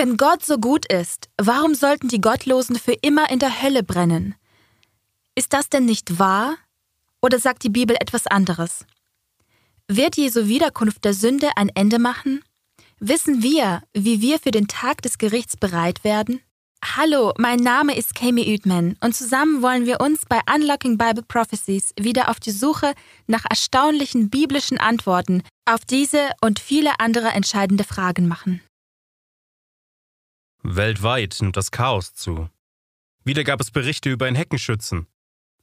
Wenn Gott so gut ist, warum sollten die Gottlosen für immer in der Hölle brennen? Ist das denn nicht wahr? Oder sagt die Bibel etwas anderes? Wird Jesu Wiederkunft der Sünde ein Ende machen? Wissen wir, wie wir für den Tag des Gerichts bereit werden? Hallo, mein Name ist Kami Uedman und zusammen wollen wir uns bei Unlocking Bible Prophecies wieder auf die Suche nach erstaunlichen biblischen Antworten auf diese und viele andere entscheidende Fragen machen. Weltweit nimmt das Chaos zu. Wieder gab es Berichte über ein Heckenschützen.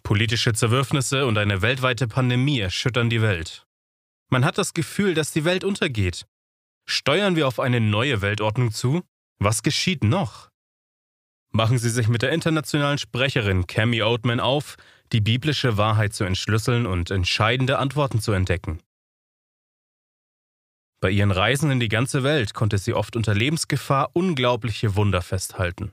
Politische Zerwürfnisse und eine weltweite Pandemie erschüttern die Welt. Man hat das Gefühl, dass die Welt untergeht. Steuern wir auf eine neue Weltordnung zu? Was geschieht noch? Machen Sie sich mit der internationalen Sprecherin Cami Oatman auf, die biblische Wahrheit zu entschlüsseln und entscheidende Antworten zu entdecken. Bei ihren Reisen in die ganze Welt konnte sie oft unter Lebensgefahr unglaubliche Wunder festhalten.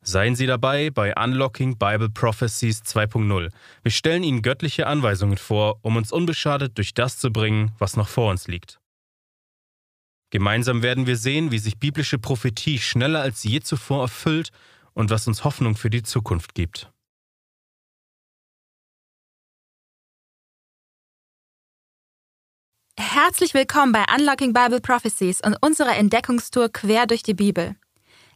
Seien Sie dabei bei Unlocking Bible Prophecies 2.0. Wir stellen Ihnen göttliche Anweisungen vor, um uns unbeschadet durch das zu bringen, was noch vor uns liegt. Gemeinsam werden wir sehen, wie sich biblische Prophetie schneller als je zuvor erfüllt und was uns Hoffnung für die Zukunft gibt. Herzlich willkommen bei Unlocking Bible Prophecies und unserer Entdeckungstour quer durch die Bibel.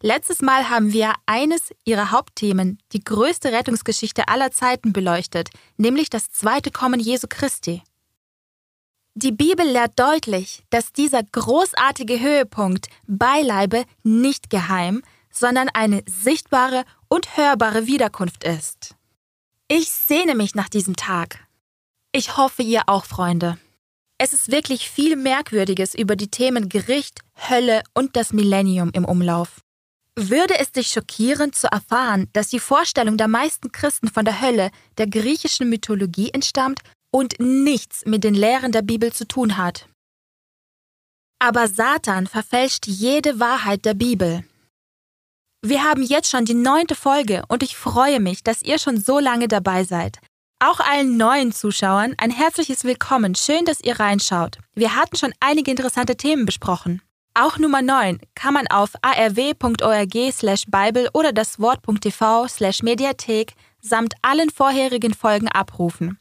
Letztes Mal haben wir eines ihrer Hauptthemen, die größte Rettungsgeschichte aller Zeiten, beleuchtet, nämlich das zweite Kommen Jesu Christi. Die Bibel lehrt deutlich, dass dieser großartige Höhepunkt beileibe nicht geheim, sondern eine sichtbare und hörbare Wiederkunft ist. Ich sehne mich nach diesem Tag. Ich hoffe, ihr auch, Freunde. Es ist wirklich viel Merkwürdiges über die Themen Gericht, Hölle und das Millennium im Umlauf. Würde es dich schockieren zu erfahren, dass die Vorstellung der meisten Christen von der Hölle der griechischen Mythologie entstammt und nichts mit den Lehren der Bibel zu tun hat? Aber Satan verfälscht jede Wahrheit der Bibel. Wir haben jetzt schon die neunte Folge und ich freue mich, dass ihr schon so lange dabei seid. Auch allen neuen Zuschauern ein herzliches Willkommen. Schön, dass ihr reinschaut. Wir hatten schon einige interessante Themen besprochen. Auch Nummer 9 kann man auf arw.org slash Bible oder das Wort.tv slash Mediathek samt allen vorherigen Folgen abrufen.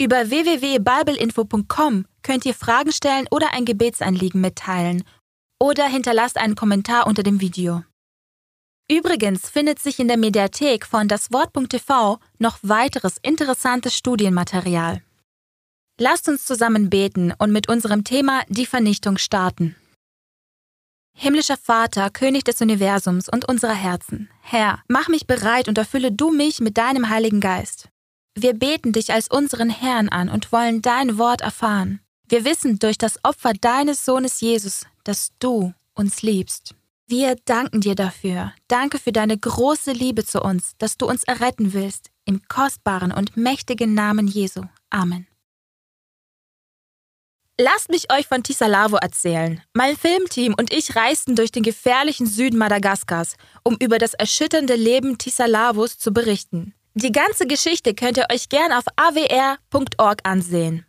Über www.bibleinfo.com könnt ihr Fragen stellen oder ein Gebetsanliegen mitteilen oder hinterlasst einen Kommentar unter dem Video. Übrigens findet sich in der Mediathek von das Wort.tv noch weiteres interessantes Studienmaterial. Lasst uns zusammen beten und mit unserem Thema die Vernichtung starten. Himmlischer Vater, König des Universums und unserer Herzen, Herr, mach mich bereit und erfülle du mich mit deinem Heiligen Geist. Wir beten dich als unseren Herrn an und wollen dein Wort erfahren. Wir wissen durch das Opfer deines Sohnes Jesus, dass du uns liebst. Wir danken dir dafür. Danke für deine große Liebe zu uns, dass du uns erretten willst, im kostbaren und mächtigen Namen Jesu. Amen. Lasst mich euch von Tisalavo erzählen. Mein Filmteam und ich reisten durch den gefährlichen Süden Madagaskars, um über das erschütternde Leben Tisalavos zu berichten. Die ganze Geschichte könnt ihr euch gern auf awr.org ansehen.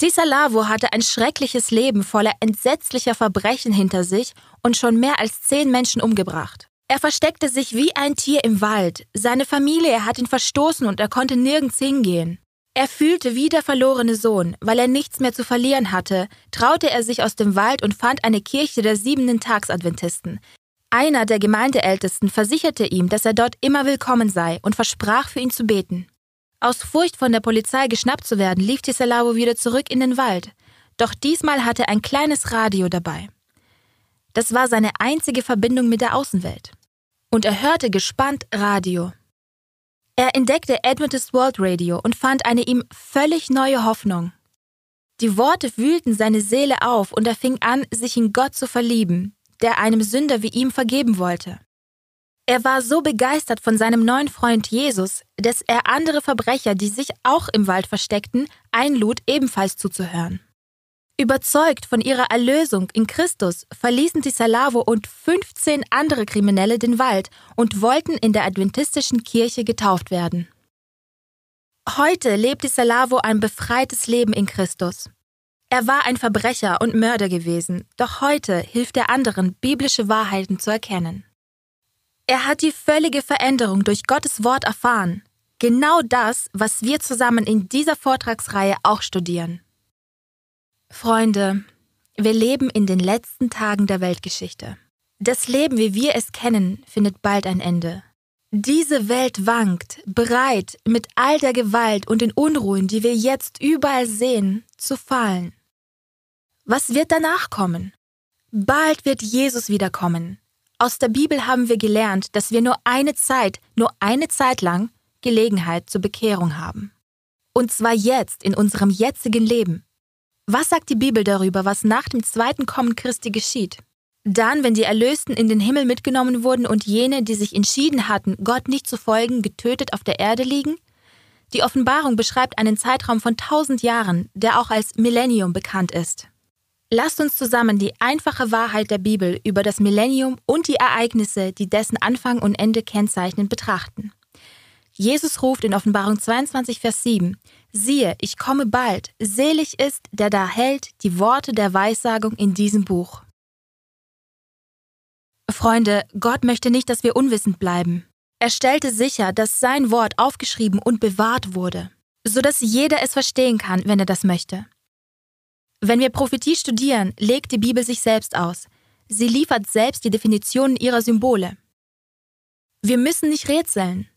Tisalavo hatte ein schreckliches Leben voller entsetzlicher Verbrechen hinter sich und schon mehr als zehn Menschen umgebracht. Er versteckte sich wie ein Tier im Wald. Seine Familie hat ihn verstoßen und er konnte nirgends hingehen. Er fühlte wie der verlorene Sohn, weil er nichts mehr zu verlieren hatte, traute er sich aus dem Wald und fand eine Kirche der siebenten Tagsadventisten. Einer der Gemeindeältesten versicherte ihm, dass er dort immer willkommen sei und versprach für ihn zu beten. Aus Furcht von der Polizei geschnappt zu werden, lief Tisalavo wieder zurück in den Wald. Doch diesmal hatte er ein kleines Radio dabei. Das war seine einzige Verbindung mit der Außenwelt. Und er hörte gespannt Radio. Er entdeckte Adventist World Radio und fand eine ihm völlig neue Hoffnung. Die Worte wühlten seine Seele auf und er fing an, sich in Gott zu verlieben, der einem Sünder wie ihm vergeben wollte. Er war so begeistert von seinem neuen Freund Jesus, dass er andere Verbrecher, die sich auch im Wald versteckten, einlud, ebenfalls zuzuhören. Überzeugt von ihrer Erlösung in Christus verließen die Salavo und 15 andere Kriminelle den Wald und wollten in der adventistischen Kirche getauft werden. Heute lebt die Salavo ein befreites Leben in Christus. Er war ein Verbrecher und Mörder gewesen, doch heute hilft er anderen, biblische Wahrheiten zu erkennen. Er hat die völlige Veränderung durch Gottes Wort erfahren. Genau das, was wir zusammen in dieser Vortragsreihe auch studieren. Freunde, wir leben in den letzten Tagen der Weltgeschichte. Das Leben, wie wir es kennen, findet bald ein Ende. Diese Welt wankt, bereit, mit all der Gewalt und den Unruhen, die wir jetzt überall sehen, zu fallen. Was wird danach kommen? Bald wird Jesus wiederkommen. Aus der Bibel haben wir gelernt, dass wir nur eine Zeit, nur eine Zeit lang Gelegenheit zur Bekehrung haben. Und zwar jetzt, in unserem jetzigen Leben. Was sagt die Bibel darüber, was nach dem zweiten Kommen Christi geschieht? Dann, wenn die Erlösten in den Himmel mitgenommen wurden und jene, die sich entschieden hatten, Gott nicht zu folgen, getötet auf der Erde liegen? Die Offenbarung beschreibt einen Zeitraum von tausend Jahren, der auch als Millennium bekannt ist. Lasst uns zusammen die einfache Wahrheit der Bibel über das Millennium und die Ereignisse, die dessen Anfang und Ende kennzeichnen, betrachten. Jesus ruft in Offenbarung 22, Vers 7, Siehe, ich komme bald, selig ist, der da hält die Worte der Weissagung in diesem Buch. Freunde, Gott möchte nicht, dass wir unwissend bleiben. Er stellte sicher, dass sein Wort aufgeschrieben und bewahrt wurde, sodass jeder es verstehen kann, wenn er das möchte. Wenn wir Prophetie studieren, legt die Bibel sich selbst aus. Sie liefert selbst die Definitionen ihrer Symbole. Wir müssen nicht rätseln.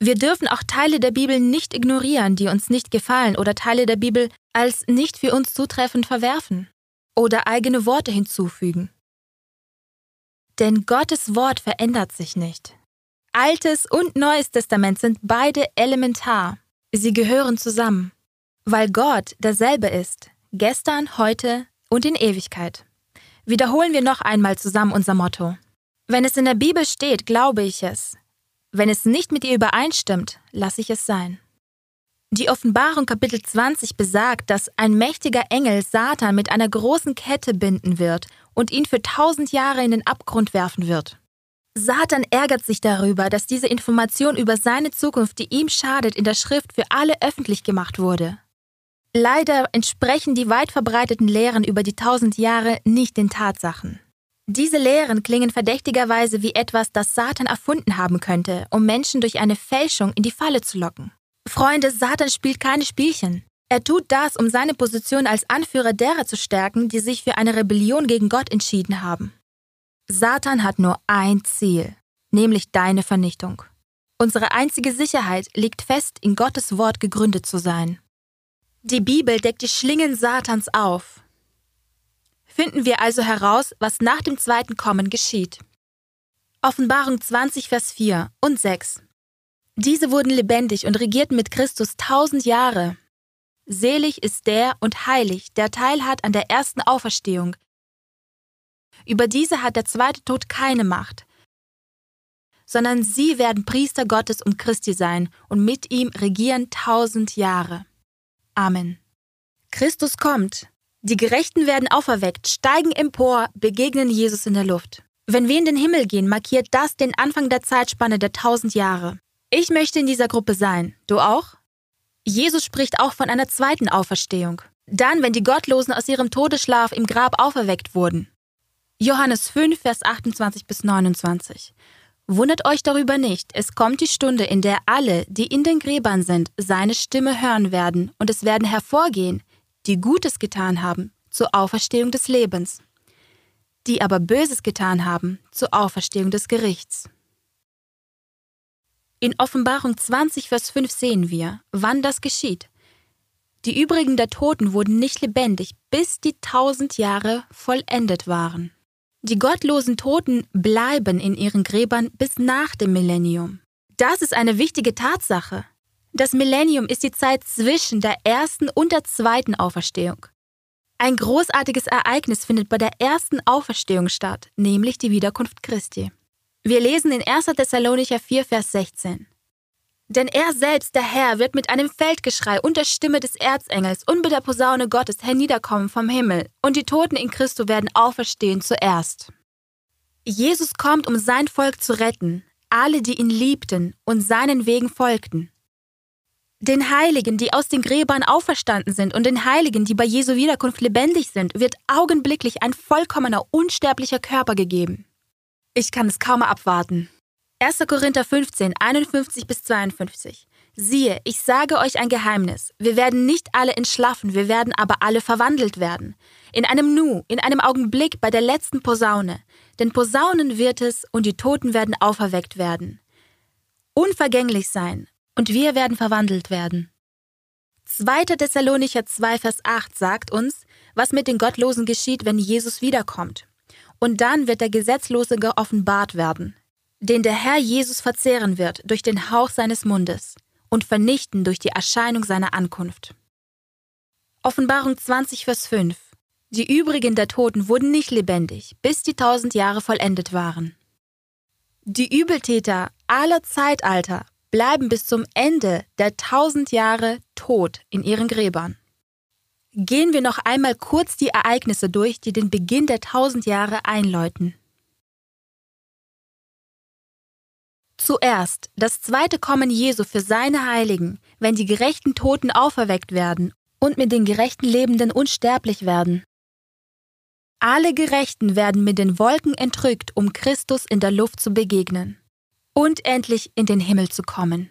Wir dürfen auch Teile der Bibel nicht ignorieren, die uns nicht gefallen, oder Teile der Bibel als nicht für uns zutreffend verwerfen oder eigene Worte hinzufügen. Denn Gottes Wort verändert sich nicht. Altes und Neues Testament sind beide elementar. Sie gehören zusammen, weil Gott derselbe ist, gestern, heute und in Ewigkeit. Wiederholen wir noch einmal zusammen unser Motto. Wenn es in der Bibel steht, glaube ich es. Wenn es nicht mit ihr übereinstimmt, lasse ich es sein. Die Offenbarung Kapitel 20 besagt, dass ein mächtiger Engel Satan mit einer großen Kette binden wird und ihn für tausend Jahre in den Abgrund werfen wird. Satan ärgert sich darüber, dass diese Information über seine Zukunft, die ihm schadet, in der Schrift für alle öffentlich gemacht wurde. Leider entsprechen die weit verbreiteten Lehren über die tausend Jahre nicht den Tatsachen. Diese Lehren klingen verdächtigerweise wie etwas, das Satan erfunden haben könnte, um Menschen durch eine Fälschung in die Falle zu locken. Freunde, Satan spielt keine Spielchen. Er tut das, um seine Position als Anführer derer zu stärken, die sich für eine Rebellion gegen Gott entschieden haben. Satan hat nur ein Ziel, nämlich deine Vernichtung. Unsere einzige Sicherheit liegt fest, in Gottes Wort gegründet zu sein. Die Bibel deckt die Schlingen Satans auf. Finden wir also heraus, was nach dem zweiten Kommen geschieht. Offenbarung 20, Vers 4 und 6. Diese wurden lebendig und regierten mit Christus tausend Jahre. Selig ist der und heilig, der teilhat an der ersten Auferstehung. Über diese hat der zweite Tod keine Macht, sondern sie werden Priester Gottes und Christi sein und mit ihm regieren tausend Jahre. Amen. Christus kommt. Die Gerechten werden auferweckt, steigen empor, begegnen Jesus in der Luft. Wenn wir in den Himmel gehen, markiert das den Anfang der Zeitspanne der tausend Jahre. Ich möchte in dieser Gruppe sein. Du auch? Jesus spricht auch von einer zweiten Auferstehung. Dann, wenn die Gottlosen aus ihrem Todesschlaf im Grab auferweckt wurden. Johannes 5, Vers 28 bis 29. Wundert euch darüber nicht, es kommt die Stunde, in der alle, die in den Gräbern sind, seine Stimme hören werden, und es werden hervorgehen, die Gutes getan haben, zur Auferstehung des Lebens, die aber Böses getan haben, zur Auferstehung des Gerichts. In Offenbarung 20, Vers 5 sehen wir, wann das geschieht. Die übrigen der Toten wurden nicht lebendig, bis die tausend Jahre vollendet waren. Die gottlosen Toten bleiben in ihren Gräbern bis nach dem Millennium. Das ist eine wichtige Tatsache. Das Millennium ist die Zeit zwischen der ersten und der zweiten Auferstehung. Ein großartiges Ereignis findet bei der ersten Auferstehung statt, nämlich die Wiederkunft Christi. Wir lesen in 1. Thessalonicher 4, Vers 16. Denn er selbst, der Herr, wird mit einem Feldgeschrei und der Stimme des Erzengels und mit der Posaune Gottes herniederkommen vom Himmel, und die Toten in Christo werden auferstehen zuerst. Jesus kommt, um sein Volk zu retten, alle, die ihn liebten und seinen Wegen folgten. Den Heiligen, die aus den Gräbern auferstanden sind und den Heiligen, die bei Jesu Wiederkunft lebendig sind, wird augenblicklich ein vollkommener, unsterblicher Körper gegeben. Ich kann es kaum abwarten. 1. Korinther 15, 51 bis 52. Siehe, ich sage euch ein Geheimnis. Wir werden nicht alle entschlafen, wir werden aber alle verwandelt werden. In einem Nu, in einem Augenblick bei der letzten Posaune. Denn Posaunen wird es und die Toten werden auferweckt werden. Unvergänglich sein und wir werden verwandelt werden. 2. Thessalonicher 2, Vers 8 sagt uns, was mit den Gottlosen geschieht, wenn Jesus wiederkommt. Und dann wird der Gesetzlose geoffenbart werden, den der Herr Jesus verzehren wird durch den Hauch seines Mundes und vernichten durch die Erscheinung seiner Ankunft. Offenbarung 20, Vers 5 Die übrigen der Toten wurden nicht lebendig, bis die tausend Jahre vollendet waren. Die Übeltäter aller Zeitalter bleiben bis zum Ende der tausend Jahre tot in ihren Gräbern. Gehen wir noch einmal kurz die Ereignisse durch, die den Beginn der tausend Jahre einläuten. Zuerst das zweite Kommen Jesu für seine Heiligen, wenn die gerechten Toten auferweckt werden und mit den gerechten Lebenden unsterblich werden. Alle Gerechten werden mit den Wolken entrückt, um Christus in der Luft zu begegnen und endlich in den Himmel zu kommen.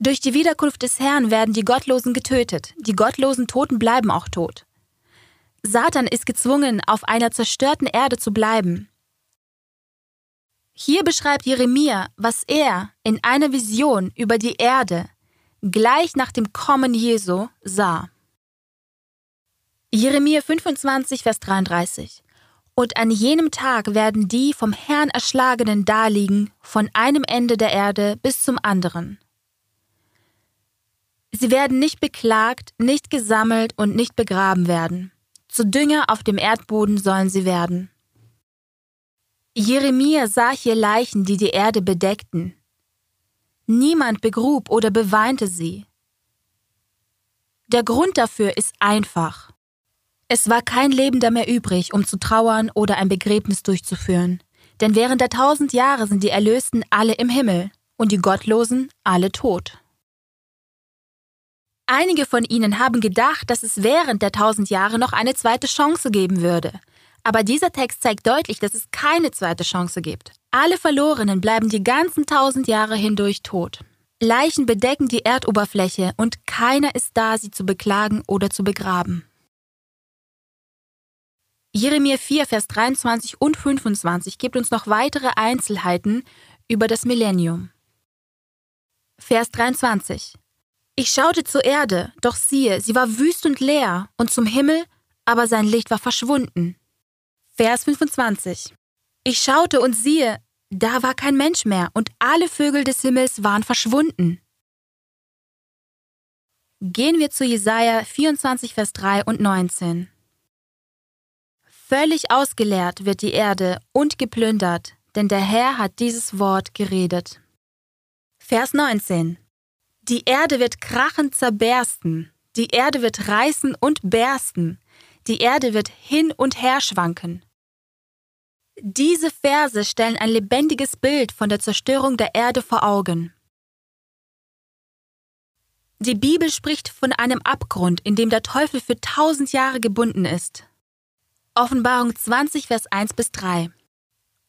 Durch die Wiederkunft des Herrn werden die Gottlosen getötet, die gottlosen Toten bleiben auch tot. Satan ist gezwungen, auf einer zerstörten Erde zu bleiben, hier beschreibt Jeremia, was er in einer Vision über die Erde gleich nach dem Kommen Jesu sah. Jeremia 25, Vers 33. Und an jenem Tag werden die vom Herrn Erschlagenen daliegen, von einem Ende der Erde bis zum anderen. Sie werden nicht beklagt, nicht gesammelt und nicht begraben werden. Zu Dünger auf dem Erdboden sollen sie werden. Jeremia sah hier Leichen, die die Erde bedeckten. Niemand begrub oder beweinte sie. Der Grund dafür ist einfach. Es war kein Lebender mehr übrig, um zu trauern oder ein Begräbnis durchzuführen, denn während der tausend Jahre sind die Erlösten alle im Himmel und die Gottlosen alle tot. Einige von ihnen haben gedacht, dass es während der tausend Jahre noch eine zweite Chance geben würde, aber dieser Text zeigt deutlich, dass es keine zweite Chance gibt. Alle Verlorenen bleiben die ganzen tausend Jahre hindurch tot. Leichen bedecken die Erdoberfläche und keiner ist da, sie zu beklagen oder zu begraben. Jeremia 4, Vers 23 und 25 gibt uns noch weitere Einzelheiten über das Millennium. Vers 23 Ich schaute zur Erde, doch siehe, sie war wüst und leer, und zum Himmel, aber sein Licht war verschwunden. Vers 25. Ich schaute und siehe, da war kein Mensch mehr und alle Vögel des Himmels waren verschwunden. Gehen wir zu Jesaja 24, Vers 3 und 19. Völlig ausgeleert wird die Erde und geplündert, denn der Herr hat dieses Wort geredet. Vers 19. Die Erde wird krachend zerbersten, die Erde wird reißen und bersten, die Erde wird hin und her schwanken. Diese Verse stellen ein lebendiges Bild von der Zerstörung der Erde vor Augen. Die Bibel spricht von einem Abgrund, in dem der Teufel für tausend Jahre gebunden ist. Offenbarung 20, Vers 1 bis 3.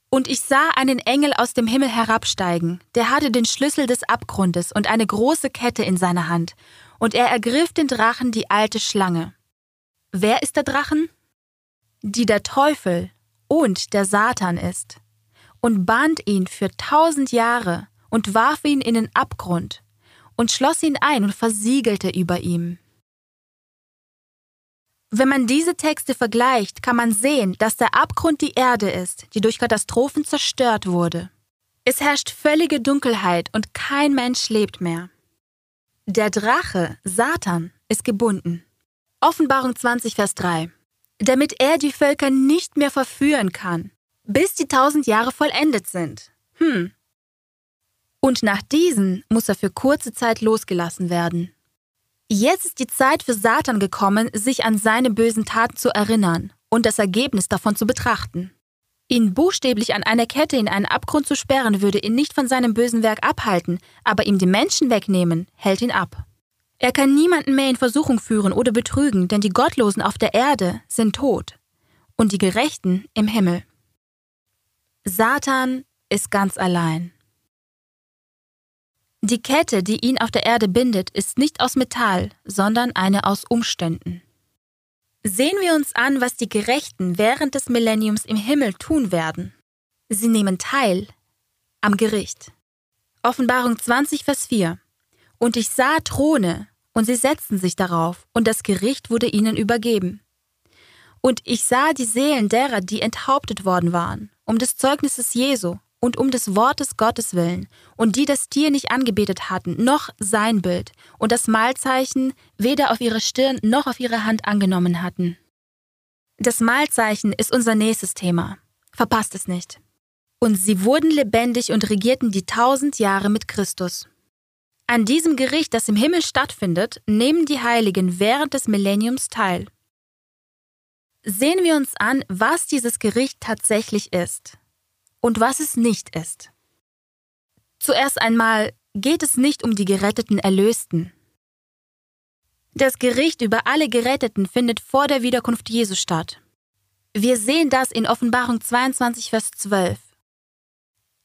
Und ich sah einen Engel aus dem Himmel herabsteigen, der hatte den Schlüssel des Abgrundes und eine große Kette in seiner Hand, und er ergriff den Drachen, die alte Schlange. Wer ist der Drachen? Die der Teufel und der Satan ist, und band ihn für tausend Jahre und warf ihn in den Abgrund und schloss ihn ein und versiegelte über ihm. Wenn man diese Texte vergleicht, kann man sehen, dass der Abgrund die Erde ist, die durch Katastrophen zerstört wurde. Es herrscht völlige Dunkelheit und kein Mensch lebt mehr. Der Drache, Satan, ist gebunden. Offenbarung 20, Vers 3. Damit er die Völker nicht mehr verführen kann, bis die tausend Jahre vollendet sind. Hm. Und nach diesen muss er für kurze Zeit losgelassen werden. Jetzt ist die Zeit für Satan gekommen, sich an seine bösen Taten zu erinnern und das Ergebnis davon zu betrachten. Ihn buchstäblich an einer Kette in einen Abgrund zu sperren, würde ihn nicht von seinem bösen Werk abhalten, aber ihm die Menschen wegnehmen, hält ihn ab. Er kann niemanden mehr in Versuchung führen oder betrügen, denn die Gottlosen auf der Erde sind tot und die Gerechten im Himmel. Satan ist ganz allein. Die Kette, die ihn auf der Erde bindet, ist nicht aus Metall, sondern eine aus Umständen. Sehen wir uns an, was die Gerechten während des Millenniums im Himmel tun werden. Sie nehmen teil am Gericht. Offenbarung 20, Vers 4. Und ich sah Throne, und sie setzten sich darauf, und das Gericht wurde ihnen übergeben. Und ich sah die Seelen derer, die enthauptet worden waren, um des Zeugnisses Jesu und um des Wortes Gottes willen, und die das Tier nicht angebetet hatten, noch sein Bild, und das Mahlzeichen weder auf ihre Stirn noch auf ihre Hand angenommen hatten. Das Mahlzeichen ist unser nächstes Thema. Verpasst es nicht. Und sie wurden lebendig und regierten die tausend Jahre mit Christus. An diesem Gericht, das im Himmel stattfindet, nehmen die Heiligen während des Millenniums teil. Sehen wir uns an, was dieses Gericht tatsächlich ist und was es nicht ist. Zuerst einmal geht es nicht um die geretteten Erlösten. Das Gericht über alle Geretteten findet vor der Wiederkunft Jesu statt. Wir sehen das in Offenbarung 22, Vers 12.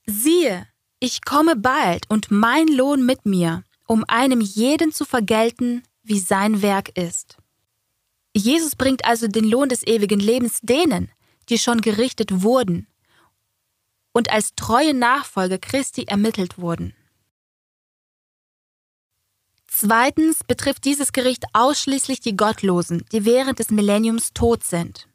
Siehe, ich komme bald und mein Lohn mit mir, um einem jeden zu vergelten, wie sein Werk ist. Jesus bringt also den Lohn des ewigen Lebens denen, die schon gerichtet wurden und als treue Nachfolger Christi ermittelt wurden. Zweitens betrifft dieses Gericht ausschließlich die Gottlosen, die während des Millenniums tot sind.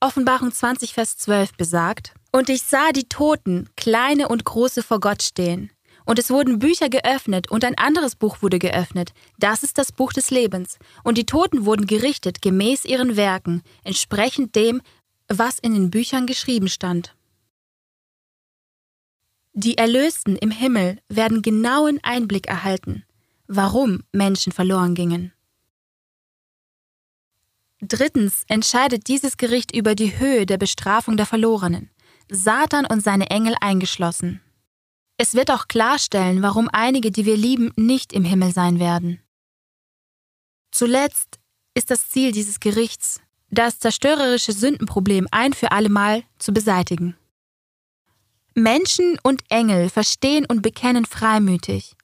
Offenbarung 20, Vers 12 besagt, Und ich sah die Toten, kleine und große, vor Gott stehen. Und es wurden Bücher geöffnet, und ein anderes Buch wurde geöffnet. Das ist das Buch des Lebens. Und die Toten wurden gerichtet gemäß ihren Werken, entsprechend dem, was in den Büchern geschrieben stand. Die Erlösten im Himmel werden genauen Einblick erhalten, warum Menschen verloren gingen. Drittens entscheidet dieses Gericht über die Höhe der Bestrafung der Verlorenen, Satan und seine Engel eingeschlossen. Es wird auch klarstellen, warum einige, die wir lieben, nicht im Himmel sein werden. Zuletzt ist das Ziel dieses Gerichts, das zerstörerische Sündenproblem ein für allemal zu beseitigen. Menschen und Engel verstehen und bekennen freimütig,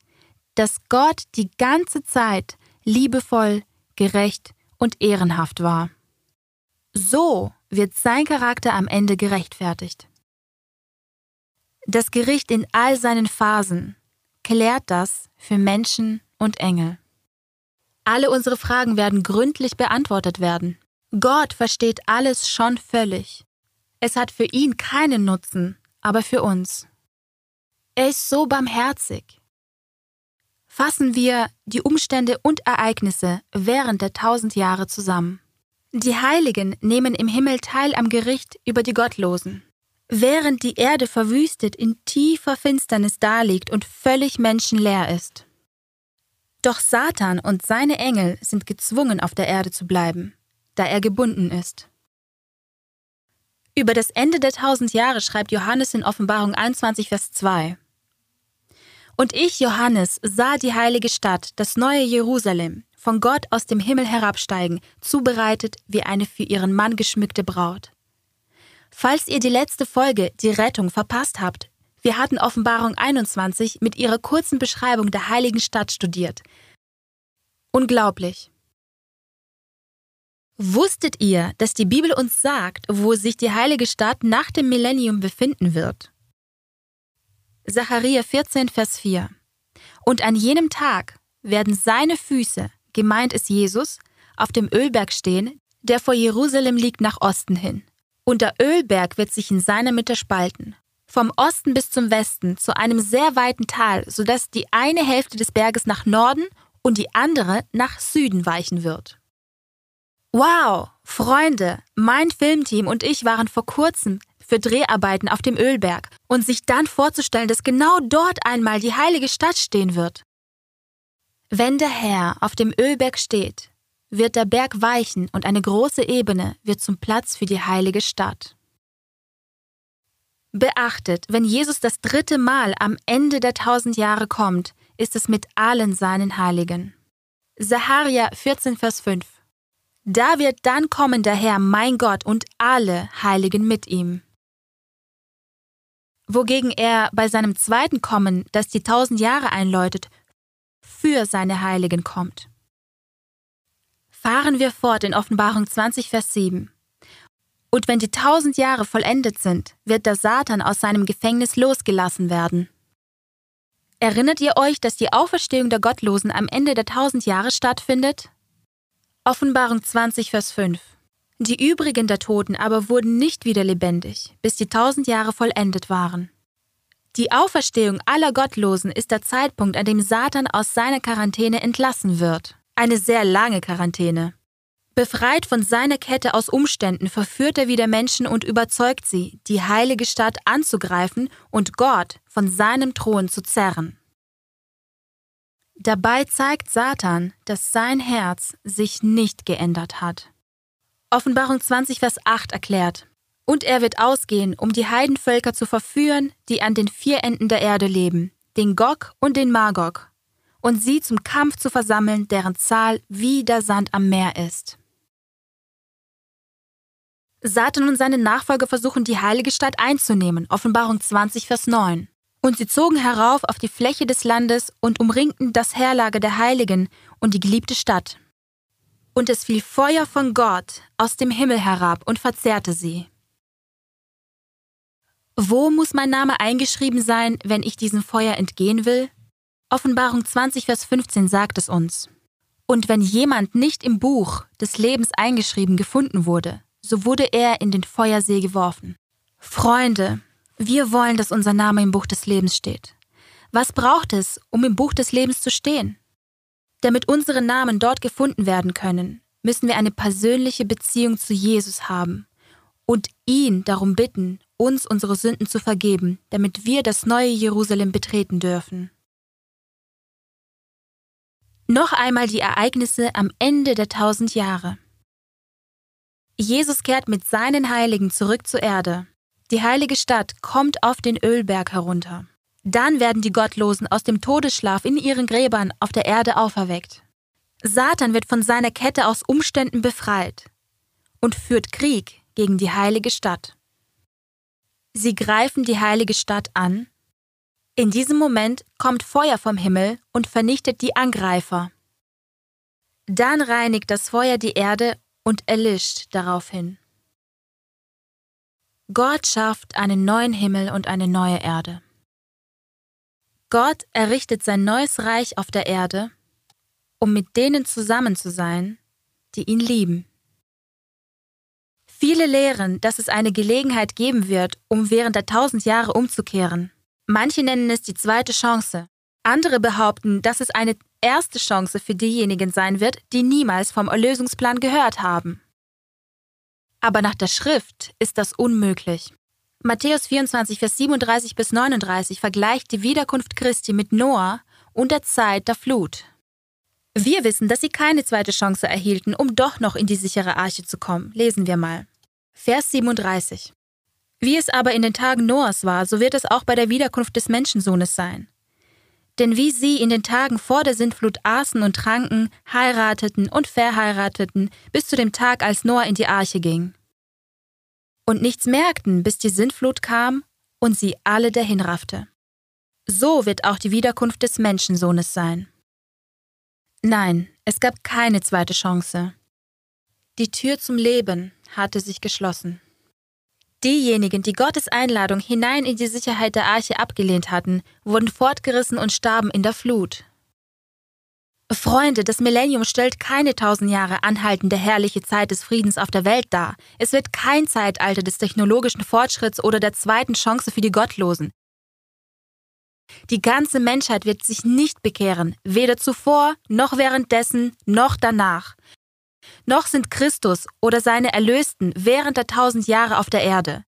dass Gott die ganze Zeit liebevoll, gerecht und ehrenhaft war. So wird sein Charakter am Ende gerechtfertigt. Das Gericht in all seinen Phasen klärt das für Menschen und Engel. Alle unsere Fragen werden gründlich beantwortet werden. Gott versteht alles schon völlig. Es hat für ihn keinen Nutzen, aber für uns. Er ist so barmherzig. Fassen wir die Umstände und Ereignisse während der tausend Jahre zusammen. Die Heiligen nehmen im Himmel teil am Gericht über die Gottlosen. Während die Erde verwüstet in tiefer Finsternis daliegt und völlig menschenleer ist. Doch Satan und seine Engel sind gezwungen, auf der Erde zu bleiben, da er gebunden ist. Über das Ende der tausend Jahre schreibt Johannes in Offenbarung 21, Vers 2. Und ich, Johannes, sah die heilige Stadt, das neue Jerusalem, von Gott aus dem Himmel herabsteigen, zubereitet wie eine für ihren Mann geschmückte Braut. Falls ihr die letzte Folge, die Rettung, verpasst habt, wir hatten Offenbarung 21 mit ihrer kurzen Beschreibung der heiligen Stadt studiert. Unglaublich. Wusstet ihr, dass die Bibel uns sagt, wo sich die heilige Stadt nach dem Millennium befinden wird? Zachariah 14, Vers 4. Und an jenem Tag werden seine Füße, gemeint ist Jesus, auf dem Ölberg stehen, der vor Jerusalem liegt nach Osten hin. Und der Ölberg wird sich in seiner Mitte spalten, vom Osten bis zum Westen zu einem sehr weiten Tal, sodass die eine Hälfte des Berges nach Norden und die andere nach Süden weichen wird. Wow, Freunde, mein Filmteam und ich waren vor kurzem für Dreharbeiten auf dem Ölberg und sich dann vorzustellen, dass genau dort einmal die heilige Stadt stehen wird. Wenn der Herr auf dem Ölberg steht, wird der Berg weichen und eine große Ebene wird zum Platz für die heilige Stadt. Beachtet, wenn Jesus das dritte Mal am Ende der tausend Jahre kommt, ist es mit allen seinen Heiligen. Saharia 14, Vers 5 Da wird dann kommen der Herr, mein Gott, und alle Heiligen mit ihm. Wogegen er bei seinem zweiten Kommen, das die tausend Jahre einläutet, für seine Heiligen kommt. Fahren wir fort in Offenbarung 20, Vers 7. Und wenn die tausend Jahre vollendet sind, wird der Satan aus seinem Gefängnis losgelassen werden. Erinnert ihr euch, dass die Auferstehung der Gottlosen am Ende der tausend Jahre stattfindet? Offenbarung 20, Vers 5. Die übrigen der Toten aber wurden nicht wieder lebendig, bis die tausend Jahre vollendet waren. Die Auferstehung aller Gottlosen ist der Zeitpunkt, an dem Satan aus seiner Quarantäne entlassen wird. Eine sehr lange Quarantäne. Befreit von seiner Kette aus Umständen verführt er wieder Menschen und überzeugt sie, die heilige Stadt anzugreifen und Gott von seinem Thron zu zerren. Dabei zeigt Satan, dass sein Herz sich nicht geändert hat. Offenbarung 20, Vers 8 erklärt, und er wird ausgehen, um die Heidenvölker zu verführen, die an den vier Enden der Erde leben, den Gog und den Magog, und sie zum Kampf zu versammeln, deren Zahl wie der Sand am Meer ist. Satan und seine Nachfolger versuchen, die heilige Stadt einzunehmen. Offenbarung 20, Vers 9. Und sie zogen herauf auf die Fläche des Landes und umringten das Herlager der Heiligen und die geliebte Stadt. Und es fiel Feuer von Gott aus dem Himmel herab und verzehrte sie. Wo muss mein Name eingeschrieben sein, wenn ich diesem Feuer entgehen will? Offenbarung 20, Vers 15 sagt es uns. Und wenn jemand nicht im Buch des Lebens eingeschrieben gefunden wurde, so wurde er in den Feuersee geworfen. Freunde, wir wollen, dass unser Name im Buch des Lebens steht. Was braucht es, um im Buch des Lebens zu stehen? Damit unsere Namen dort gefunden werden können, müssen wir eine persönliche Beziehung zu Jesus haben und ihn darum bitten, uns unsere Sünden zu vergeben, damit wir das neue Jerusalem betreten dürfen. Noch einmal die Ereignisse am Ende der tausend Jahre. Jesus kehrt mit seinen Heiligen zurück zur Erde. Die heilige Stadt kommt auf den Ölberg herunter. Dann werden die Gottlosen aus dem Todesschlaf in ihren Gräbern auf der Erde auferweckt. Satan wird von seiner Kette aus Umständen befreit und führt Krieg gegen die heilige Stadt. Sie greifen die heilige Stadt an. In diesem Moment kommt Feuer vom Himmel und vernichtet die Angreifer. Dann reinigt das Feuer die Erde und erlischt daraufhin. Gott schafft einen neuen Himmel und eine neue Erde. Gott errichtet sein neues Reich auf der Erde, um mit denen zusammen zu sein, die ihn lieben. Viele lehren, dass es eine Gelegenheit geben wird, um während der tausend Jahre umzukehren. Manche nennen es die zweite Chance. Andere behaupten, dass es eine erste Chance für diejenigen sein wird, die niemals vom Erlösungsplan gehört haben. Aber nach der Schrift ist das unmöglich. Matthäus 24, Vers 37 bis 39 vergleicht die Wiederkunft Christi mit Noah und der Zeit der Flut. Wir wissen, dass sie keine zweite Chance erhielten, um doch noch in die sichere Arche zu kommen. Lesen wir mal. Vers 37. Wie es aber in den Tagen Noahs war, so wird es auch bei der Wiederkunft des Menschensohnes sein. Denn wie sie in den Tagen vor der Sintflut aßen und tranken, heirateten und verheirateten, bis zu dem Tag, als Noah in die Arche ging. Und nichts merkten, bis die Sintflut kam und sie alle dahinraffte. So wird auch die Wiederkunft des Menschensohnes sein. Nein, es gab keine zweite Chance. Die Tür zum Leben hatte sich geschlossen. Diejenigen, die Gottes Einladung hinein in die Sicherheit der Arche abgelehnt hatten, wurden fortgerissen und starben in der Flut. Freunde, das Millennium stellt keine tausend Jahre anhaltende herrliche Zeit des Friedens auf der Welt dar. Es wird kein Zeitalter des technologischen Fortschritts oder der zweiten Chance für die Gottlosen. Die ganze Menschheit wird sich nicht bekehren, weder zuvor, noch währenddessen, noch danach noch sind Christus oder seine Erlösten während der tausend Jahre auf der Erde.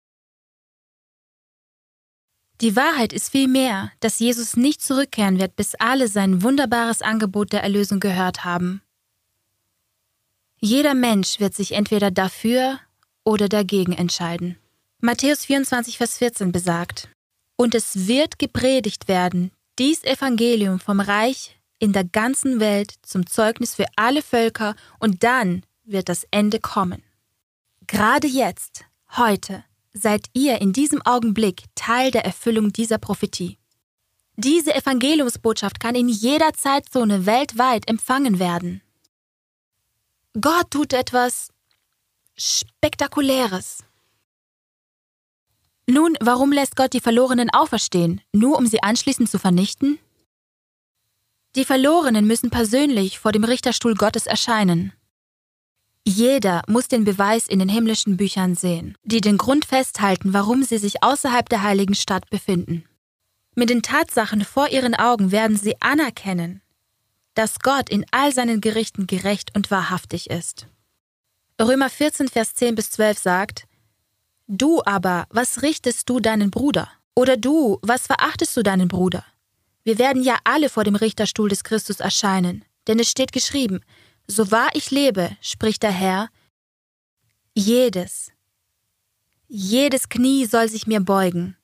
Die Wahrheit ist vielmehr, dass Jesus nicht zurückkehren wird, bis alle sein wunderbares Angebot der Erlösung gehört haben. Jeder Mensch wird sich entweder dafür oder dagegen entscheiden. Matthäus 24, Vers 14 besagt, Und es wird gepredigt werden, dies Evangelium vom Reich in der ganzen Welt zum Zeugnis für alle Völker und dann wird das Ende kommen. Gerade jetzt, heute, seid ihr in diesem Augenblick Teil der Erfüllung dieser Prophetie. Diese Evangeliumsbotschaft kann in jeder Zeitzone weltweit empfangen werden. Gott tut etwas Spektakuläres. Nun, warum lässt Gott die Verlorenen auferstehen? Nur um sie anschließend zu vernichten? Die Verlorenen müssen persönlich vor dem Richterstuhl Gottes erscheinen. Jeder muss den Beweis in den himmlischen Büchern sehen, die den Grund festhalten, warum sie sich außerhalb der heiligen Stadt befinden. Mit den Tatsachen vor ihren Augen werden sie anerkennen, dass Gott in all seinen Gerichten gerecht und wahrhaftig ist. Römer 14, Vers 10 bis 12 sagt, Du aber, was richtest du deinen Bruder? Oder du, was verachtest du deinen Bruder? Wir werden ja alle vor dem Richterstuhl des Christus erscheinen, denn es steht geschrieben, so wahr ich lebe, spricht der Herr, jedes, jedes Knie soll sich mir beugen,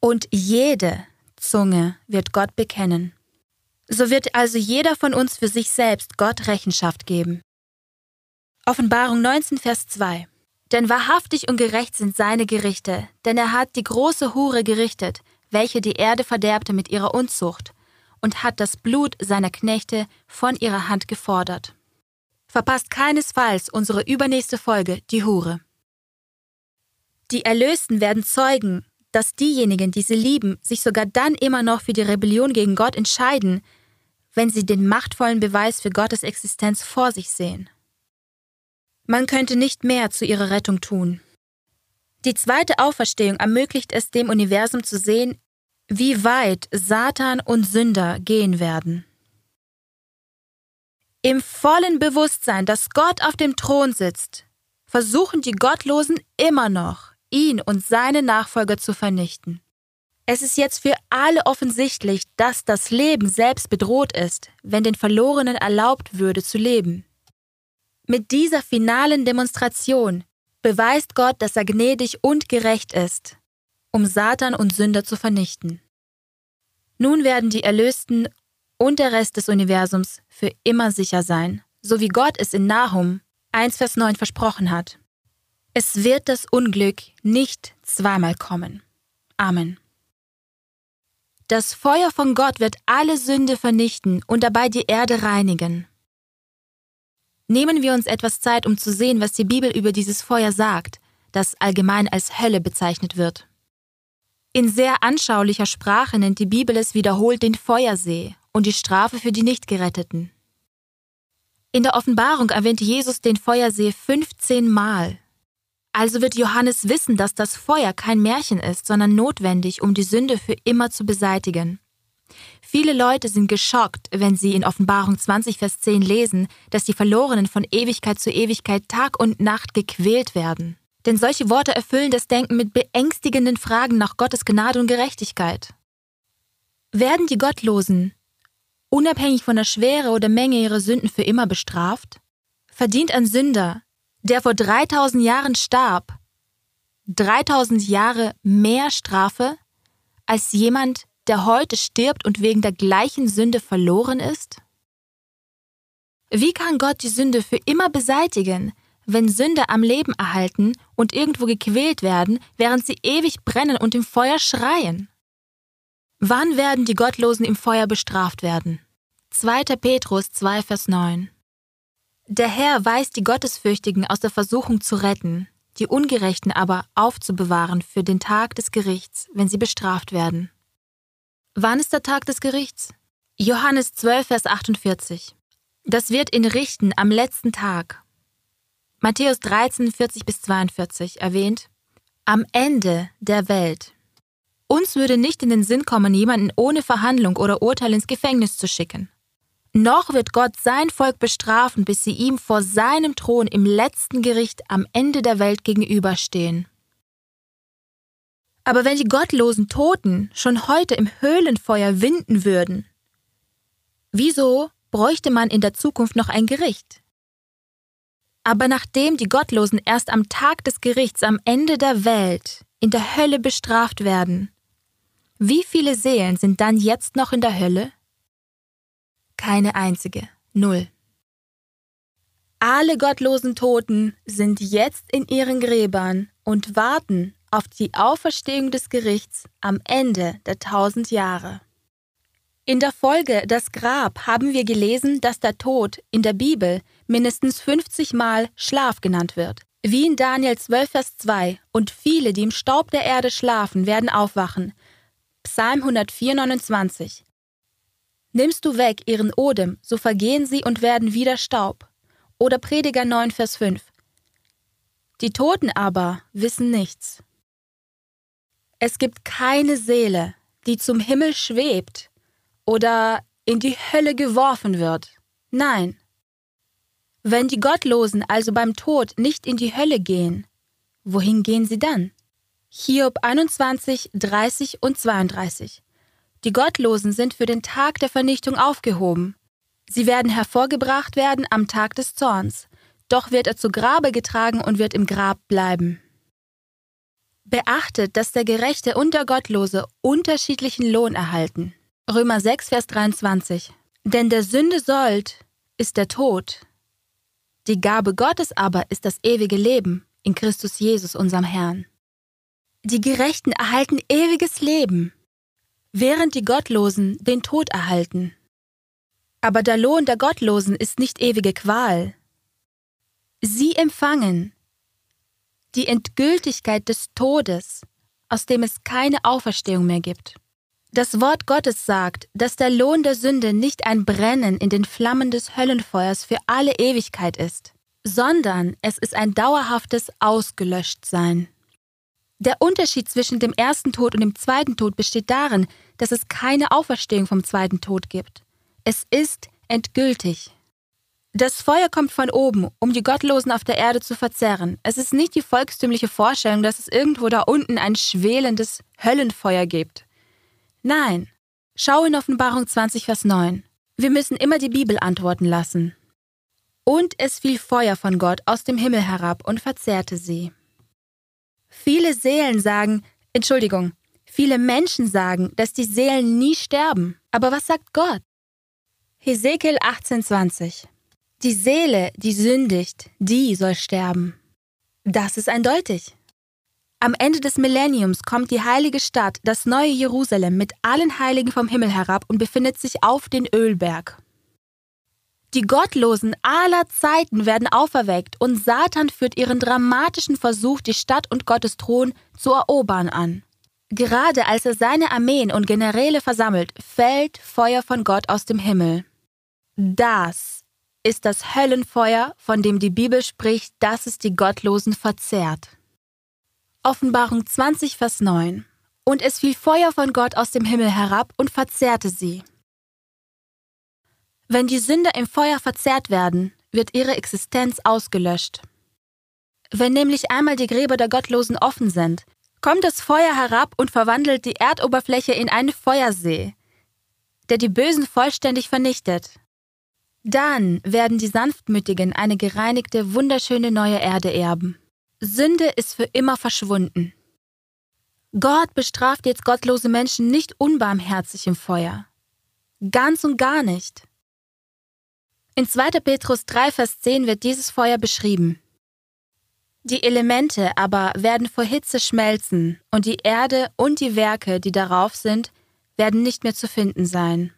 und jede Zunge wird Gott bekennen. So wird also jeder von uns für sich selbst Gott Rechenschaft geben. Offenbarung 19, Vers 2 Denn wahrhaftig und gerecht sind seine Gerichte, denn er hat die große Hure gerichtet, welche die Erde verderbte mit ihrer Unzucht, und hat das Blut seiner Knechte von ihrer Hand gefordert. Verpasst keinesfalls unsere übernächste Folge, die Hure. Die Erlösten werden zeugen, dass diejenigen, die sie lieben, sich sogar dann immer noch für die Rebellion gegen Gott entscheiden, wenn sie den machtvollen Beweis für Gottes Existenz vor sich sehen. Man könnte nicht mehr zu ihrer Rettung tun. Die zweite Auferstehung ermöglicht es dem Universum zu sehen, wie weit Satan und Sünder gehen werden. Im vollen Bewusstsein, dass Gott auf dem Thron sitzt, versuchen die Gottlosen immer noch, ihn und seine Nachfolger zu vernichten. Es ist jetzt für alle offensichtlich, dass das Leben selbst bedroht ist, wenn den Verlorenen erlaubt würde zu leben. Mit dieser finalen Demonstration beweist Gott, dass er gnädig und gerecht ist um Satan und Sünder zu vernichten. Nun werden die Erlösten und der Rest des Universums für immer sicher sein, so wie Gott es in Nahum 1 Vers 9 versprochen hat. Es wird das Unglück nicht zweimal kommen. Amen. Das Feuer von Gott wird alle Sünde vernichten und dabei die Erde reinigen. Nehmen wir uns etwas Zeit, um zu sehen, was die Bibel über dieses Feuer sagt, das allgemein als Hölle bezeichnet wird. In sehr anschaulicher Sprache nennt die Bibel es wiederholt den Feuersee und die Strafe für die Nichtgeretteten. In der Offenbarung erwähnt Jesus den Feuersee 15 Mal. Also wird Johannes wissen, dass das Feuer kein Märchen ist, sondern notwendig, um die Sünde für immer zu beseitigen. Viele Leute sind geschockt, wenn sie in Offenbarung 20, Vers 10 lesen, dass die Verlorenen von Ewigkeit zu Ewigkeit Tag und Nacht gequält werden. Denn solche Worte erfüllen das Denken mit beängstigenden Fragen nach Gottes Gnade und Gerechtigkeit. Werden die Gottlosen, unabhängig von der Schwere oder Menge ihrer Sünden, für immer bestraft? Verdient ein Sünder, der vor 3000 Jahren starb, 3000 Jahre mehr Strafe als jemand, der heute stirbt und wegen der gleichen Sünde verloren ist? Wie kann Gott die Sünde für immer beseitigen, wenn Sünder am Leben erhalten und irgendwo gequält werden, während sie ewig brennen und im Feuer schreien? Wann werden die Gottlosen im Feuer bestraft werden? 2. Petrus 2, Vers 9. Der Herr weiß die Gottesfürchtigen aus der Versuchung zu retten, die Ungerechten aber aufzubewahren für den Tag des Gerichts, wenn sie bestraft werden. Wann ist der Tag des Gerichts? Johannes 12, Vers 48. Das wird ihn richten am letzten Tag, Matthäus 13, 40 bis 42 erwähnt, am Ende der Welt. Uns würde nicht in den Sinn kommen, jemanden ohne Verhandlung oder Urteil ins Gefängnis zu schicken. Noch wird Gott sein Volk bestrafen, bis sie ihm vor seinem Thron im letzten Gericht am Ende der Welt gegenüberstehen. Aber wenn die gottlosen Toten schon heute im Höhlenfeuer winden würden, wieso bräuchte man in der Zukunft noch ein Gericht? Aber nachdem die Gottlosen erst am Tag des Gerichts am Ende der Welt in der Hölle bestraft werden, Wie viele Seelen sind dann jetzt noch in der Hölle? Keine einzige. Null. Alle gottlosen Toten sind jetzt in ihren Gräbern und warten auf die Auferstehung des Gerichts am Ende der tausend Jahre. In der Folge Das Grab haben wir gelesen, dass der Tod in der Bibel mindestens 50 Mal Schlaf genannt wird. Wie in Daniel 12, Vers 2, und viele, die im Staub der Erde schlafen, werden aufwachen. Psalm 104, 29. Nimmst du weg ihren Odem, so vergehen sie und werden wieder Staub. Oder Prediger 9, Vers 5. Die Toten aber wissen nichts. Es gibt keine Seele, die zum Himmel schwebt oder in die Hölle geworfen wird. Nein. Wenn die Gottlosen also beim Tod nicht in die Hölle gehen, wohin gehen sie dann? Hiob 21, 30 und 32. Die Gottlosen sind für den Tag der Vernichtung aufgehoben. Sie werden hervorgebracht werden am Tag des Zorns, doch wird er zu Grabe getragen und wird im Grab bleiben. Beachtet, dass der Gerechte und der Gottlose unterschiedlichen Lohn erhalten. Römer 6, Vers 23. Denn der Sünde Sold ist der Tod. Die Gabe Gottes aber ist das ewige Leben in Christus Jesus, unserem Herrn. Die Gerechten erhalten ewiges Leben, während die Gottlosen den Tod erhalten. Aber der Lohn der Gottlosen ist nicht ewige Qual. Sie empfangen die Endgültigkeit des Todes, aus dem es keine Auferstehung mehr gibt. Das Wort Gottes sagt, dass der Lohn der Sünde nicht ein Brennen in den Flammen des Höllenfeuers für alle Ewigkeit ist, sondern es ist ein dauerhaftes Ausgelöschtsein. Der Unterschied zwischen dem ersten Tod und dem zweiten Tod besteht darin, dass es keine Auferstehung vom zweiten Tod gibt. Es ist endgültig. Das Feuer kommt von oben, um die Gottlosen auf der Erde zu verzerren. Es ist nicht die volkstümliche Vorstellung, dass es irgendwo da unten ein schwelendes Höllenfeuer gibt. Nein. Schau in Offenbarung 20, Vers 9. Wir müssen immer die Bibel antworten lassen. Und es fiel Feuer von Gott aus dem Himmel herab und verzehrte sie. Viele Seelen sagen, Entschuldigung, viele Menschen sagen, dass die Seelen nie sterben. Aber was sagt Gott? Hesekiel 18,20 Die Seele, die sündigt, die soll sterben. Das ist eindeutig. Am Ende des Millenniums kommt die heilige Stadt, das neue Jerusalem, mit allen Heiligen vom Himmel herab und befindet sich auf den Ölberg. Die Gottlosen aller Zeiten werden auferweckt und Satan führt ihren dramatischen Versuch, die Stadt und Gottes Thron zu erobern an. Gerade als er seine Armeen und Generäle versammelt, fällt Feuer von Gott aus dem Himmel. Das ist das Höllenfeuer, von dem die Bibel spricht, dass es die Gottlosen verzehrt. Offenbarung 20, Vers 9. Und es fiel Feuer von Gott aus dem Himmel herab und verzehrte sie. Wenn die Sünder im Feuer verzehrt werden, wird ihre Existenz ausgelöscht. Wenn nämlich einmal die Gräber der Gottlosen offen sind, kommt das Feuer herab und verwandelt die Erdoberfläche in einen Feuersee, der die Bösen vollständig vernichtet. Dann werden die Sanftmütigen eine gereinigte, wunderschöne neue Erde erben. Sünde ist für immer verschwunden. Gott bestraft jetzt gottlose Menschen nicht unbarmherzig im Feuer. Ganz und gar nicht. In 2. Petrus 3, Vers 10 wird dieses Feuer beschrieben. Die Elemente aber werden vor Hitze schmelzen, und die Erde und die Werke, die darauf sind, werden nicht mehr zu finden sein.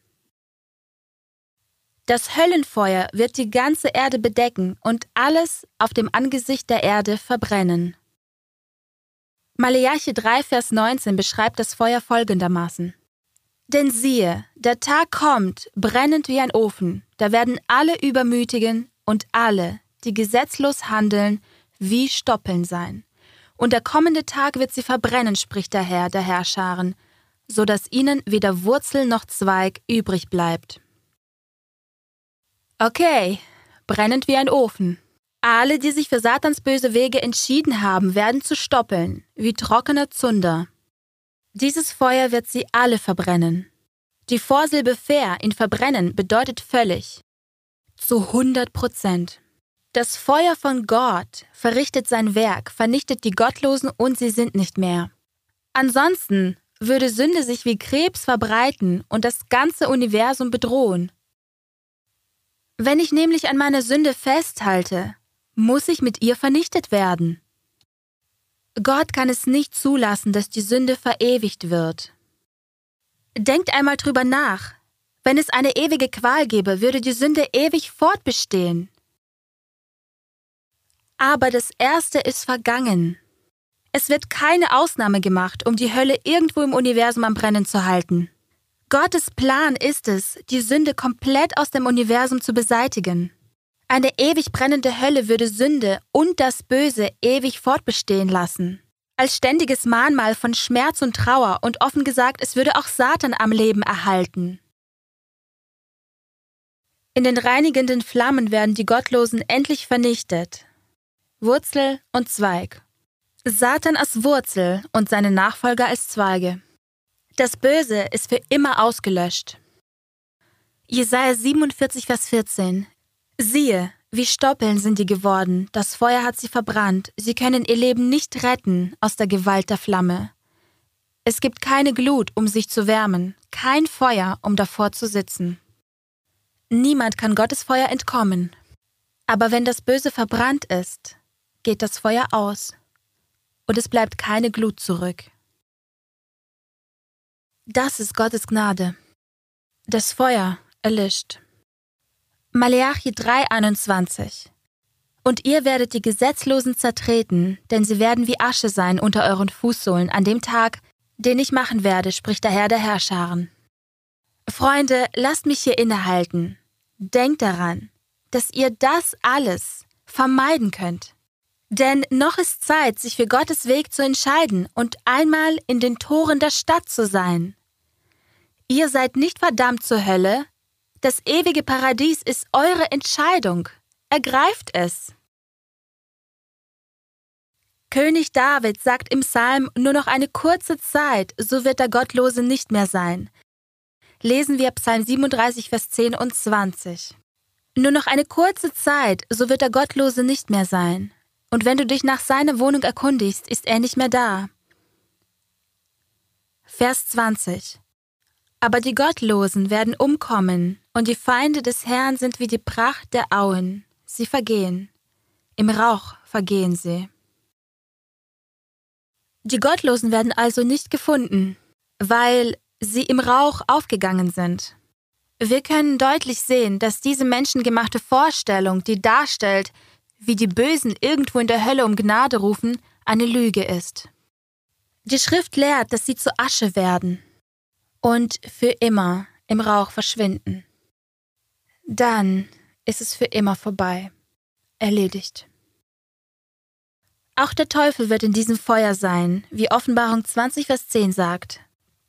Das Höllenfeuer wird die ganze Erde bedecken und alles auf dem Angesicht der Erde verbrennen. Maleachi 3, Vers 19 beschreibt das Feuer folgendermaßen. Denn siehe, der Tag kommt, brennend wie ein Ofen, da werden alle Übermütigen und alle, die gesetzlos handeln, wie Stoppeln sein. Und der kommende Tag wird sie verbrennen, spricht der Herr der Herrscharen, so dass ihnen weder Wurzel noch Zweig übrig bleibt. Okay, brennend wie ein Ofen. Alle, die sich für Satans böse Wege entschieden haben, werden zu Stoppeln, wie trockener Zunder. Dieses Feuer wird sie alle verbrennen. Die Vorsilbe fair in verbrennen bedeutet völlig. Zu 100 Prozent. Das Feuer von Gott verrichtet sein Werk, vernichtet die Gottlosen und sie sind nicht mehr. Ansonsten würde Sünde sich wie Krebs verbreiten und das ganze Universum bedrohen. Wenn ich nämlich an meiner Sünde festhalte, muss ich mit ihr vernichtet werden. Gott kann es nicht zulassen, dass die Sünde verewigt wird. Denkt einmal drüber nach. Wenn es eine ewige Qual gäbe, würde die Sünde ewig fortbestehen. Aber das Erste ist vergangen. Es wird keine Ausnahme gemacht, um die Hölle irgendwo im Universum am Brennen zu halten. Gottes Plan ist es, die Sünde komplett aus dem Universum zu beseitigen. Eine ewig brennende Hölle würde Sünde und das Böse ewig fortbestehen lassen. Als ständiges Mahnmal von Schmerz und Trauer und offen gesagt, es würde auch Satan am Leben erhalten. In den reinigenden Flammen werden die Gottlosen endlich vernichtet. Wurzel und Zweig. Satan als Wurzel und seine Nachfolger als Zweige. Das Böse ist für immer ausgelöscht. Jesaja 47, Vers 14. Siehe, wie Stoppeln sind die geworden, das Feuer hat sie verbrannt, sie können ihr Leben nicht retten aus der Gewalt der Flamme. Es gibt keine Glut, um sich zu wärmen, kein Feuer, um davor zu sitzen. Niemand kann Gottes Feuer entkommen. Aber wenn das Böse verbrannt ist, geht das Feuer aus und es bleibt keine Glut zurück. Das ist Gottes Gnade. Das Feuer erlischt. Maleachi 3,21 Und ihr werdet die Gesetzlosen zertreten, denn sie werden wie Asche sein unter euren Fußsohlen an dem Tag, den ich machen werde, spricht der Herr der Herrscharen. Freunde, lasst mich hier innehalten. Denkt daran, dass ihr das alles vermeiden könnt. Denn noch ist Zeit, sich für Gottes Weg zu entscheiden und einmal in den Toren der Stadt zu sein. Ihr seid nicht verdammt zur Hölle. Das ewige Paradies ist eure Entscheidung. Ergreift es. König David sagt im Psalm nur noch eine kurze Zeit, so wird der Gottlose nicht mehr sein. Lesen wir Psalm 37, Vers 10 und 20. Nur noch eine kurze Zeit, so wird der Gottlose nicht mehr sein und wenn du dich nach seiner Wohnung erkundigst, ist er nicht mehr da. Vers 20 Aber die Gottlosen werden umkommen, und die Feinde des Herrn sind wie die Pracht der Auen, sie vergehen, im Rauch vergehen sie. Die Gottlosen werden also nicht gefunden, weil sie im Rauch aufgegangen sind. Wir können deutlich sehen, dass diese menschengemachte Vorstellung, die darstellt, wie die Bösen irgendwo in der Hölle um Gnade rufen, eine Lüge ist. Die Schrift lehrt, dass sie zu Asche werden und für immer im Rauch verschwinden. Dann ist es für immer vorbei, erledigt. Auch der Teufel wird in diesem Feuer sein, wie Offenbarung 20, Vers 10 sagt.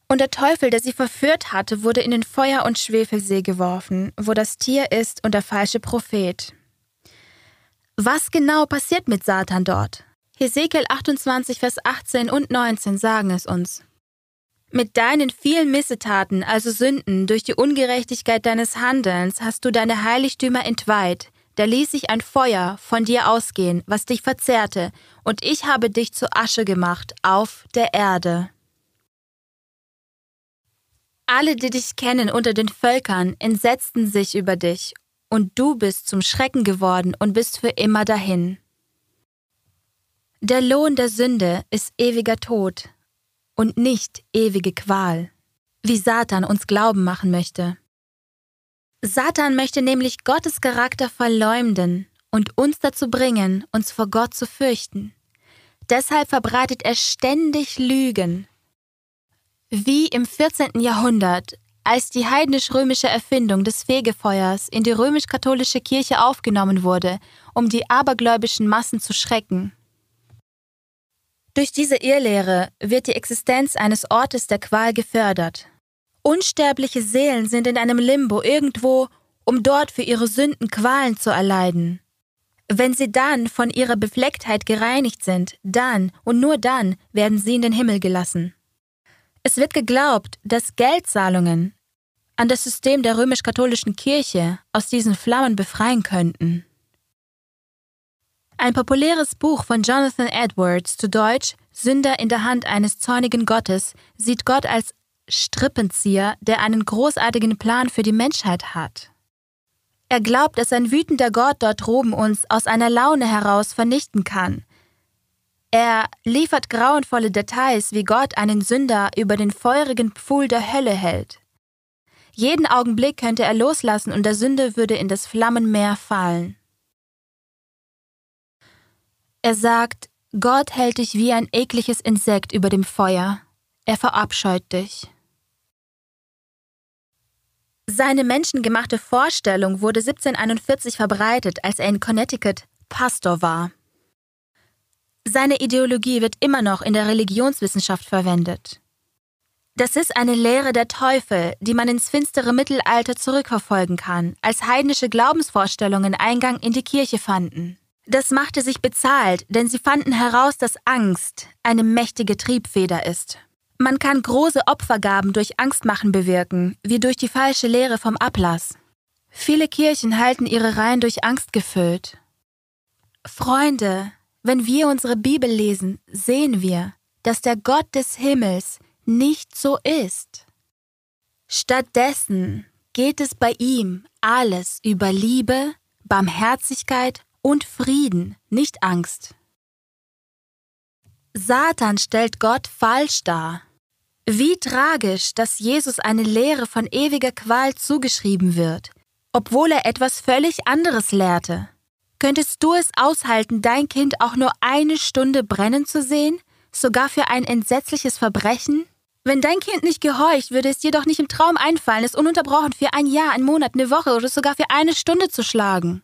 Und der Teufel, der sie verführt hatte, wurde in den Feuer- und Schwefelsee geworfen, wo das Tier ist und der falsche Prophet, was genau passiert mit Satan dort? Hesekiel 28, Vers 18 und 19 sagen es uns. Mit deinen vielen Missetaten, also Sünden, durch die Ungerechtigkeit deines Handelns, hast du deine Heiligtümer entweiht. Da ließ ich ein Feuer von dir ausgehen, was dich verzehrte, und ich habe dich zu Asche gemacht auf der Erde. Alle, die dich kennen unter den Völkern, entsetzten sich über dich und du bist zum Schrecken geworden und bist für immer dahin. Der Lohn der Sünde ist ewiger Tod und nicht ewige Qual, wie Satan uns glauben machen möchte. Satan möchte nämlich Gottes Charakter verleumden und uns dazu bringen, uns vor Gott zu fürchten. Deshalb verbreitet er ständig Lügen. Wie im 14. Jahrhundert als die heidnisch-römische Erfindung des Fegefeuers in die römisch-katholische Kirche aufgenommen wurde, um die abergläubischen Massen zu schrecken. Durch diese Irrlehre wird die Existenz eines Ortes der Qual gefördert. Unsterbliche Seelen sind in einem Limbo irgendwo, um dort für ihre Sünden Qualen zu erleiden. Wenn sie dann von ihrer Beflecktheit gereinigt sind, dann und nur dann werden sie in den Himmel gelassen. Es wird geglaubt, dass Geldzahlungen an das System der römisch-katholischen Kirche aus diesen Flammen befreien könnten. Ein populäres Buch von Jonathan Edwards zu Deutsch Sünder in der Hand eines zornigen Gottes, sieht Gott als Strippenzieher, der einen großartigen Plan für die Menschheit hat. Er glaubt, dass ein wütender Gott dort droben uns aus einer Laune heraus vernichten kann. Er liefert grauenvolle Details, wie Gott einen Sünder über den feurigen Pfuhl der Hölle hält. Jeden Augenblick könnte er loslassen und der Sünde würde in das Flammenmeer fallen. Er sagt, Gott hält dich wie ein ekliges Insekt über dem Feuer. Er verabscheut dich. Seine menschengemachte Vorstellung wurde 1741 verbreitet, als er in Connecticut Pastor war. Seine Ideologie wird immer noch in der Religionswissenschaft verwendet. Das ist eine Lehre der Teufel, die man ins finstere Mittelalter zurückverfolgen kann, als heidnische Glaubensvorstellungen Eingang in die Kirche fanden. Das machte sich bezahlt, denn sie fanden heraus, dass Angst eine mächtige Triebfeder ist. Man kann große Opfergaben durch Angstmachen bewirken, wie durch die falsche Lehre vom Ablass. Viele Kirchen halten ihre Reihen durch Angst gefüllt. Freunde, wenn wir unsere Bibel lesen, sehen wir, dass der Gott des Himmels nicht so ist. Stattdessen geht es bei ihm alles über Liebe, Barmherzigkeit und Frieden, nicht Angst. Satan stellt Gott falsch dar. Wie tragisch, dass Jesus eine Lehre von ewiger Qual zugeschrieben wird, obwohl er etwas völlig anderes lehrte. Könntest du es aushalten, dein Kind auch nur eine Stunde brennen zu sehen, sogar für ein entsetzliches Verbrechen? Wenn dein Kind nicht gehorcht, würde es dir doch nicht im Traum einfallen, es ununterbrochen für ein Jahr, einen Monat, eine Woche oder sogar für eine Stunde zu schlagen.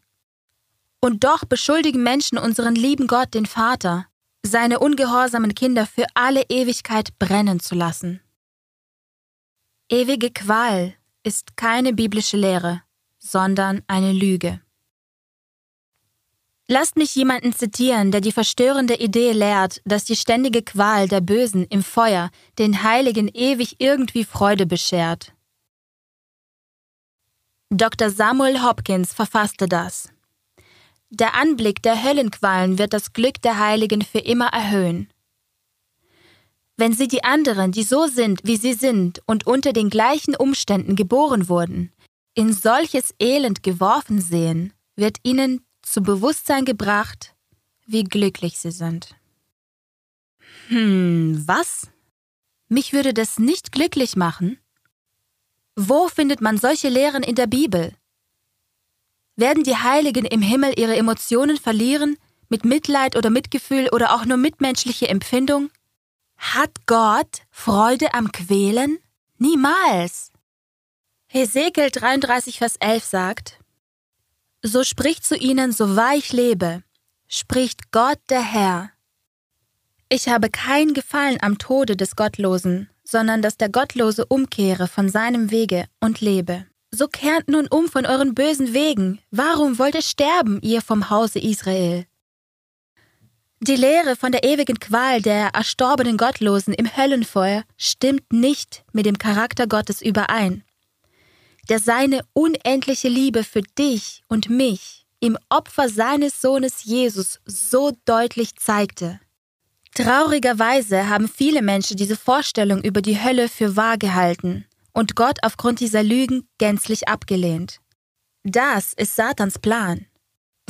Und doch beschuldigen Menschen unseren lieben Gott, den Vater, seine ungehorsamen Kinder für alle Ewigkeit brennen zu lassen. Ewige Qual ist keine biblische Lehre, sondern eine Lüge. Lasst mich jemanden zitieren, der die verstörende Idee lehrt, dass die ständige Qual der Bösen im Feuer den Heiligen ewig irgendwie Freude beschert. Dr. Samuel Hopkins verfasste das. Der Anblick der Höllenqualen wird das Glück der Heiligen für immer erhöhen. Wenn sie die anderen, die so sind, wie sie sind und unter den gleichen Umständen geboren wurden, in solches Elend geworfen sehen, wird ihnen zu Bewusstsein gebracht, wie glücklich sie sind. Hm, was? Mich würde das nicht glücklich machen? Wo findet man solche Lehren in der Bibel? Werden die Heiligen im Himmel ihre Emotionen verlieren, mit Mitleid oder Mitgefühl oder auch nur mitmenschliche Empfindung? Hat Gott Freude am Quälen? Niemals! Hesekiel 33, Vers 11 sagt, So spricht zu ihnen, so wahr ich lebe, spricht Gott der Herr. Ich habe kein Gefallen am Tode des Gottlosen, sondern dass der Gottlose umkehre von seinem Wege und lebe. So kehrt nun um von euren bösen Wegen. Warum wollt ihr sterben, ihr vom Hause Israel? Die Lehre von der ewigen Qual der erstorbenen Gottlosen im Höllenfeuer stimmt nicht mit dem Charakter Gottes überein, der seine unendliche Liebe für dich und mich im Opfer seines Sohnes Jesus so deutlich zeigte. Traurigerweise haben viele Menschen diese Vorstellung über die Hölle für wahr gehalten und Gott aufgrund dieser Lügen gänzlich abgelehnt. Das ist Satans Plan.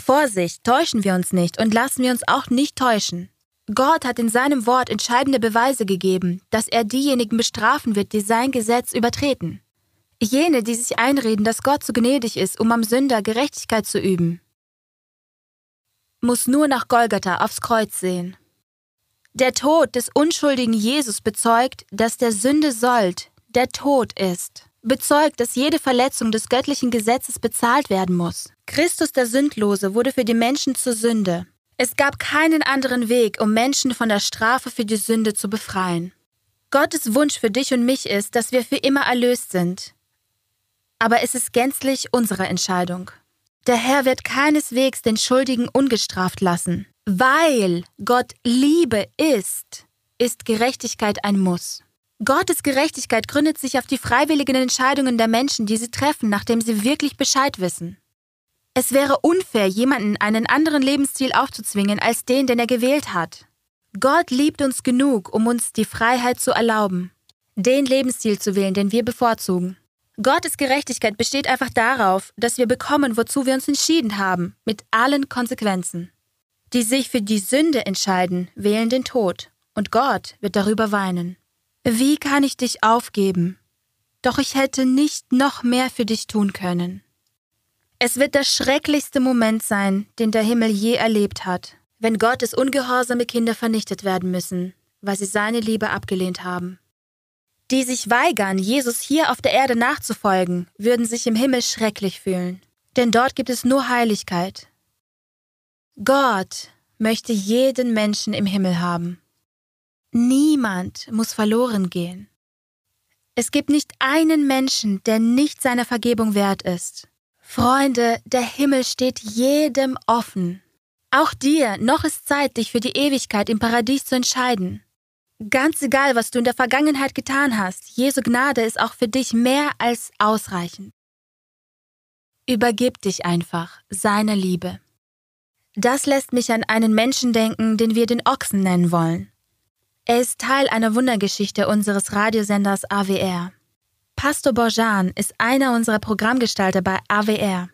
Vorsicht, täuschen wir uns nicht und lassen wir uns auch nicht täuschen. Gott hat in seinem Wort entscheidende Beweise gegeben, dass er diejenigen bestrafen wird, die sein Gesetz übertreten. Jene, die sich einreden, dass Gott zu gnädig ist, um am Sünder Gerechtigkeit zu üben, muss nur nach Golgatha aufs Kreuz sehen. Der Tod des unschuldigen Jesus bezeugt, dass der Sünde Sold der Tod ist, bezeugt, dass jede Verletzung des göttlichen Gesetzes bezahlt werden muss. Christus der Sündlose wurde für die Menschen zur Sünde. Es gab keinen anderen Weg, um Menschen von der Strafe für die Sünde zu befreien. Gottes Wunsch für dich und mich ist, dass wir für immer erlöst sind. Aber es ist gänzlich unsere Entscheidung. Der Herr wird keineswegs den Schuldigen ungestraft lassen. Weil Gott Liebe ist, ist Gerechtigkeit ein Muss. Gottes Gerechtigkeit gründet sich auf die freiwilligen Entscheidungen der Menschen, die sie treffen, nachdem sie wirklich Bescheid wissen. Es wäre unfair, jemanden einen anderen Lebensstil aufzuzwingen als den, den er gewählt hat. Gott liebt uns genug, um uns die Freiheit zu erlauben, den Lebensstil zu wählen, den wir bevorzugen. Gottes Gerechtigkeit besteht einfach darauf, dass wir bekommen, wozu wir uns entschieden haben, mit allen Konsequenzen. Die sich für die Sünde entscheiden, wählen den Tod, und Gott wird darüber weinen. Wie kann ich dich aufgeben? Doch ich hätte nicht noch mehr für dich tun können. Es wird der schrecklichste Moment sein, den der Himmel je erlebt hat, wenn Gottes ungehorsame Kinder vernichtet werden müssen, weil sie seine Liebe abgelehnt haben. Die sich weigern, Jesus hier auf der Erde nachzufolgen, würden sich im Himmel schrecklich fühlen, denn dort gibt es nur Heiligkeit. Gott möchte jeden Menschen im Himmel haben. Niemand muss verloren gehen. Es gibt nicht einen Menschen, der nicht seiner Vergebung wert ist. Freunde, der Himmel steht jedem offen. Auch dir, noch ist Zeit, dich für die Ewigkeit im Paradies zu entscheiden. Ganz egal, was du in der Vergangenheit getan hast, Jesu Gnade ist auch für dich mehr als ausreichend. Übergib dich einfach seiner Liebe. Das lässt mich an einen Menschen denken, den wir den Ochsen nennen wollen. Er ist Teil einer Wundergeschichte unseres Radiosenders AWR. Pastor Borjan ist einer unserer Programmgestalter bei AWR.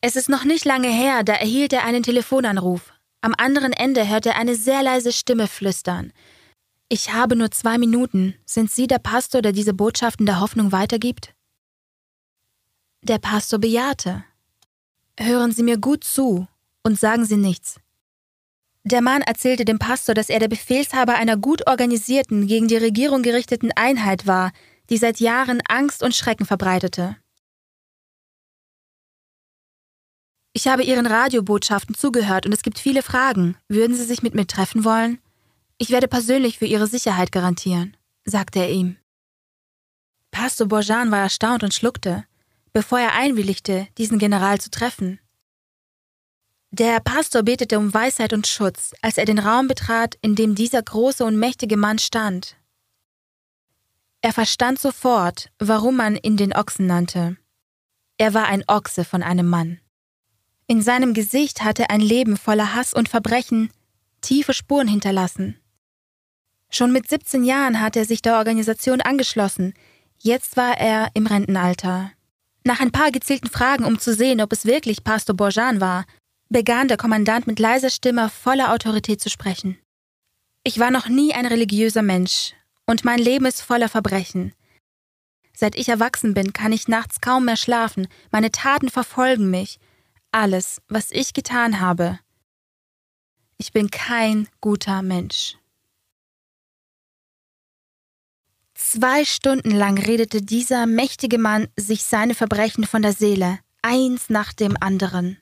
Es ist noch nicht lange her, da erhielt er einen Telefonanruf. Am anderen Ende hört er eine sehr leise Stimme flüstern. Ich habe nur zwei Minuten. Sind Sie der Pastor, der diese Botschaften der Hoffnung weitergibt? Der Pastor bejahte. Hören Sie mir gut zu und sagen Sie nichts. Der Mann erzählte dem Pastor, dass er der Befehlshaber einer gut organisierten, gegen die Regierung gerichteten Einheit war, die seit Jahren Angst und Schrecken verbreitete. Ich habe Ihren Radiobotschaften zugehört und es gibt viele Fragen. Würden Sie sich mit mir treffen wollen? Ich werde persönlich für Ihre Sicherheit garantieren, sagte er ihm. Pastor Borjan war erstaunt und schluckte, bevor er einwilligte, diesen General zu treffen. Der Pastor betete um Weisheit und Schutz, als er den Raum betrat, in dem dieser große und mächtige Mann stand. Er verstand sofort, warum man ihn den Ochsen nannte. Er war ein Ochse von einem Mann. In seinem Gesicht hatte ein Leben voller Hass und Verbrechen tiefe Spuren hinterlassen. Schon mit 17 Jahren hatte er sich der Organisation angeschlossen. Jetzt war er im Rentenalter. Nach ein paar gezielten Fragen, um zu sehen, ob es wirklich Pastor Borjan war, begann der Kommandant mit leiser Stimme voller Autorität zu sprechen. Ich war noch nie ein religiöser Mensch, und mein Leben ist voller Verbrechen. Seit ich erwachsen bin, kann ich nachts kaum mehr schlafen, meine Taten verfolgen mich, alles, was ich getan habe. Ich bin kein guter Mensch. Zwei Stunden lang redete dieser mächtige Mann sich seine Verbrechen von der Seele, eins nach dem anderen.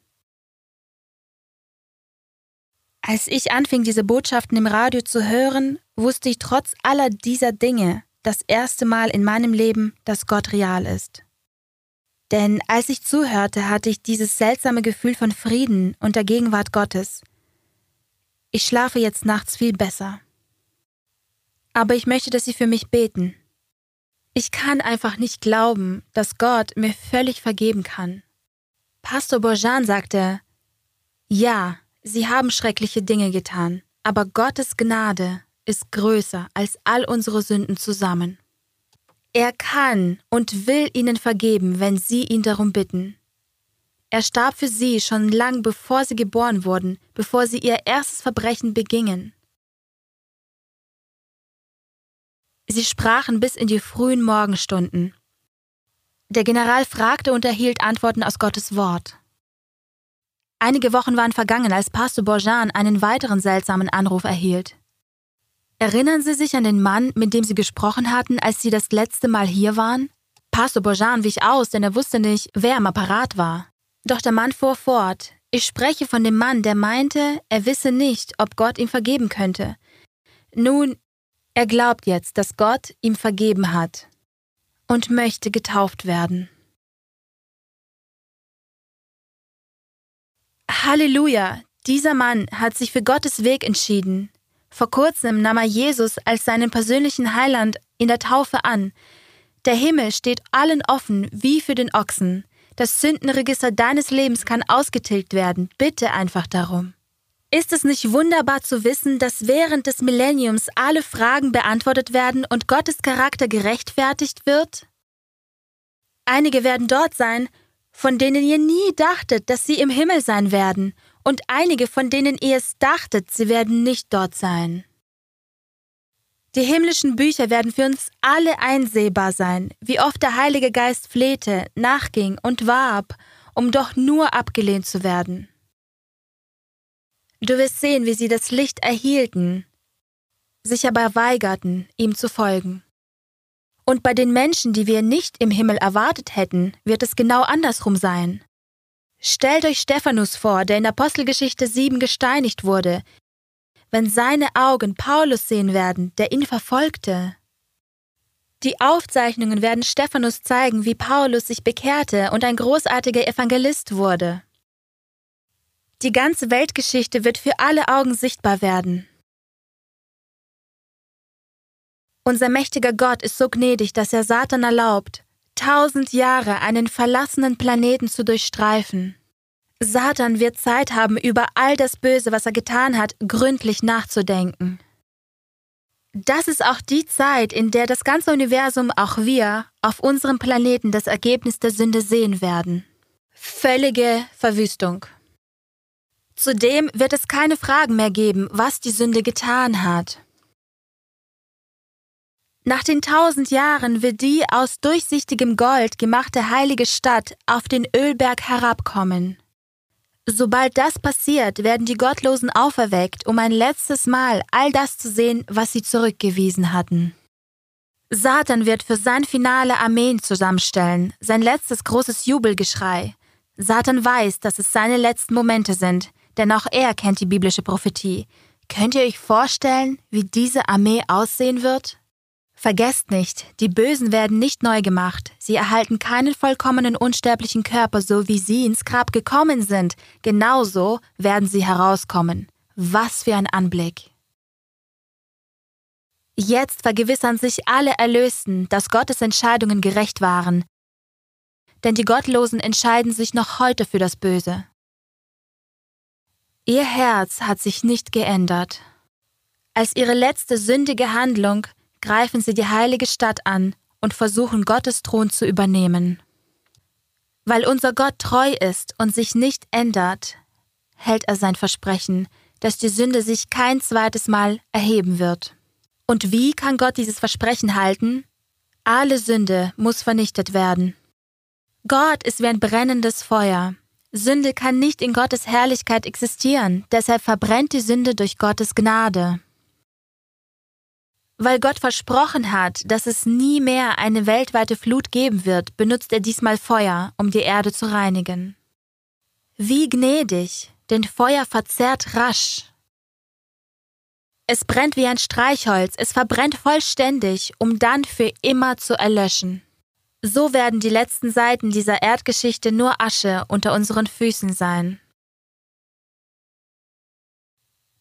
Als ich anfing, diese Botschaften im Radio zu hören, wusste ich trotz aller dieser Dinge das erste Mal in meinem Leben, dass Gott real ist. Denn als ich zuhörte, hatte ich dieses seltsame Gefühl von Frieden und der Gegenwart Gottes. Ich schlafe jetzt nachts viel besser aber ich möchte, dass Sie für mich beten. Ich kann einfach nicht glauben, dass Gott mir völlig vergeben kann. Pastor Borjan sagte, ja, Sie haben schreckliche Dinge getan, aber Gottes Gnade ist größer als all unsere Sünden zusammen. Er kann und will Ihnen vergeben, wenn Sie ihn darum bitten. Er starb für Sie schon lang bevor Sie geboren wurden, bevor Sie Ihr erstes Verbrechen begingen. Sie sprachen bis in die frühen Morgenstunden. Der General fragte und erhielt Antworten aus Gottes Wort. Einige Wochen waren vergangen, als Pastor Borjan einen weiteren seltsamen Anruf erhielt. Erinnern Sie sich an den Mann, mit dem Sie gesprochen hatten, als Sie das letzte Mal hier waren? Pastor Borjan wich aus, denn er wusste nicht, wer am Apparat war. Doch der Mann fuhr fort. Ich spreche von dem Mann, der meinte, er wisse nicht, ob Gott ihm vergeben könnte. Nun, er glaubt jetzt, dass Gott ihm vergeben hat und möchte getauft werden. Halleluja! Dieser Mann hat sich für Gottes Weg entschieden. Vor kurzem nahm er Jesus als seinen persönlichen Heiland in der Taufe an. Der Himmel steht allen offen wie für den Ochsen. Das Sündenregister deines Lebens kann ausgetilgt werden. Bitte einfach darum. Ist es nicht wunderbar zu wissen, dass während des Millenniums alle Fragen beantwortet werden und Gottes Charakter gerechtfertigt wird? Einige werden dort sein, von denen ihr nie dachtet, dass sie im Himmel sein werden, und einige, von denen ihr es dachtet, sie werden nicht dort sein. Die himmlischen Bücher werden für uns alle einsehbar sein, wie oft der Heilige Geist flehte, nachging und warb, um doch nur abgelehnt zu werden. Du wirst sehen, wie sie das Licht erhielten, sich aber weigerten, ihm zu folgen. Und bei den Menschen, die wir nicht im Himmel erwartet hätten, wird es genau andersrum sein. Stellt euch Stephanus vor, der in Apostelgeschichte 7 gesteinigt wurde, wenn seine Augen Paulus sehen werden, der ihn verfolgte. Die Aufzeichnungen werden Stephanus zeigen, wie Paulus sich bekehrte und ein großartiger Evangelist wurde. Die ganze Weltgeschichte wird für alle Augen sichtbar werden. Unser mächtiger Gott ist so gnädig, dass er Satan erlaubt, tausend Jahre einen verlassenen Planeten zu durchstreifen. Satan wird Zeit haben, über all das Böse, was er getan hat, gründlich nachzudenken. Das ist auch die Zeit, in der das ganze Universum, auch wir, auf unserem Planeten das Ergebnis der Sünde sehen werden. Völlige Verwüstung. Zudem wird es keine Fragen mehr geben, was die Sünde getan hat. Nach den tausend Jahren wird die aus durchsichtigem Gold gemachte heilige Stadt auf den Ölberg herabkommen. Sobald das passiert, werden die Gottlosen auferweckt, um ein letztes Mal all das zu sehen, was sie zurückgewiesen hatten. Satan wird für sein Finale Armeen zusammenstellen, sein letztes großes Jubelgeschrei. Satan weiß, dass es seine letzten Momente sind, denn auch er kennt die biblische Prophetie. Könnt ihr euch vorstellen, wie diese Armee aussehen wird? Vergesst nicht, die Bösen werden nicht neu gemacht, sie erhalten keinen vollkommenen unsterblichen Körper, so wie sie ins Grab gekommen sind, genauso werden sie herauskommen. Was für ein Anblick. Jetzt vergewissern sich alle Erlösten, dass Gottes Entscheidungen gerecht waren, denn die Gottlosen entscheiden sich noch heute für das Böse. Ihr Herz hat sich nicht geändert. Als ihre letzte sündige Handlung greifen sie die heilige Stadt an und versuchen Gottes Thron zu übernehmen. Weil unser Gott treu ist und sich nicht ändert, hält er sein Versprechen, dass die Sünde sich kein zweites Mal erheben wird. Und wie kann Gott dieses Versprechen halten? Alle Sünde muss vernichtet werden. Gott ist wie ein brennendes Feuer. Sünde kann nicht in Gottes Herrlichkeit existieren, deshalb verbrennt die Sünde durch Gottes Gnade. Weil Gott versprochen hat, dass es nie mehr eine weltweite Flut geben wird, benutzt er diesmal Feuer, um die Erde zu reinigen. Wie gnädig, denn Feuer verzehrt rasch. Es brennt wie ein Streichholz, es verbrennt vollständig, um dann für immer zu erlöschen. So werden die letzten Seiten dieser Erdgeschichte nur Asche unter unseren Füßen sein.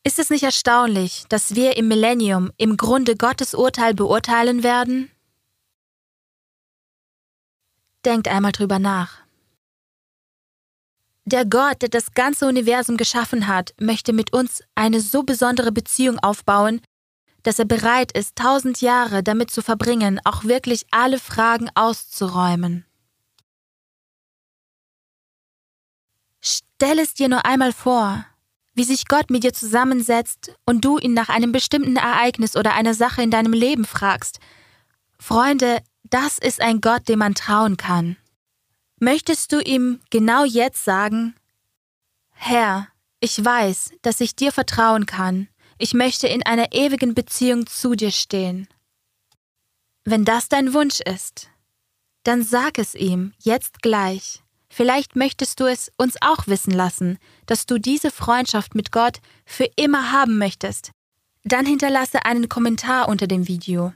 Ist es nicht erstaunlich, dass wir im Millennium im Grunde Gottes Urteil beurteilen werden? Denkt einmal drüber nach. Der Gott, der das ganze Universum geschaffen hat, möchte mit uns eine so besondere Beziehung aufbauen, dass er bereit ist, tausend Jahre damit zu verbringen, auch wirklich alle Fragen auszuräumen. Stell es dir nur einmal vor, wie sich Gott mit dir zusammensetzt und du ihn nach einem bestimmten Ereignis oder einer Sache in deinem Leben fragst. Freunde, das ist ein Gott, dem man trauen kann. Möchtest du ihm genau jetzt sagen, Herr, ich weiß, dass ich dir vertrauen kann, ich möchte in einer ewigen Beziehung zu dir stehen. Wenn das dein Wunsch ist, dann sag es ihm jetzt gleich. Vielleicht möchtest du es uns auch wissen lassen, dass du diese Freundschaft mit Gott für immer haben möchtest. Dann hinterlasse einen Kommentar unter dem Video.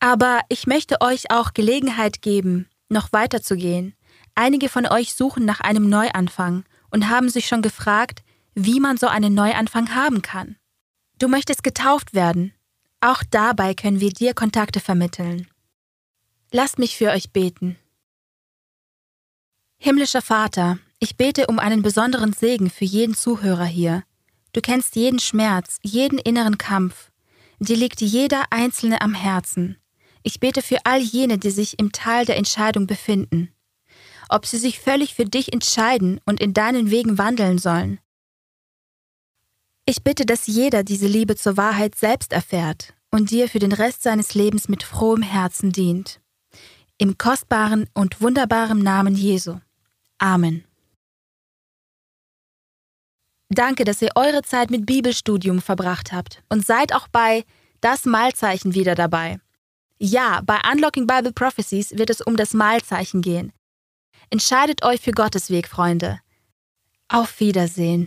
Aber ich möchte euch auch Gelegenheit geben, noch weiterzugehen. Einige von euch suchen nach einem Neuanfang und haben sich schon gefragt, wie man so einen Neuanfang haben kann. Du möchtest getauft werden. Auch dabei können wir dir Kontakte vermitteln. Lasst mich für euch beten. Himmlischer Vater, ich bete um einen besonderen Segen für jeden Zuhörer hier. Du kennst jeden Schmerz, jeden inneren Kampf. Dir liegt jeder einzelne am Herzen. Ich bete für all jene, die sich im Tal der Entscheidung befinden. Ob sie sich völlig für dich entscheiden und in deinen Wegen wandeln sollen. Ich bitte, dass jeder diese Liebe zur Wahrheit selbst erfährt und dir für den Rest seines Lebens mit frohem Herzen dient. Im kostbaren und wunderbaren Namen Jesu. Amen. Danke, dass ihr eure Zeit mit Bibelstudium verbracht habt und seid auch bei das Malzeichen wieder dabei. Ja, bei Unlocking Bible Prophecies wird es um das Malzeichen gehen. Entscheidet euch für Gottes Weg, Freunde. Auf Wiedersehen.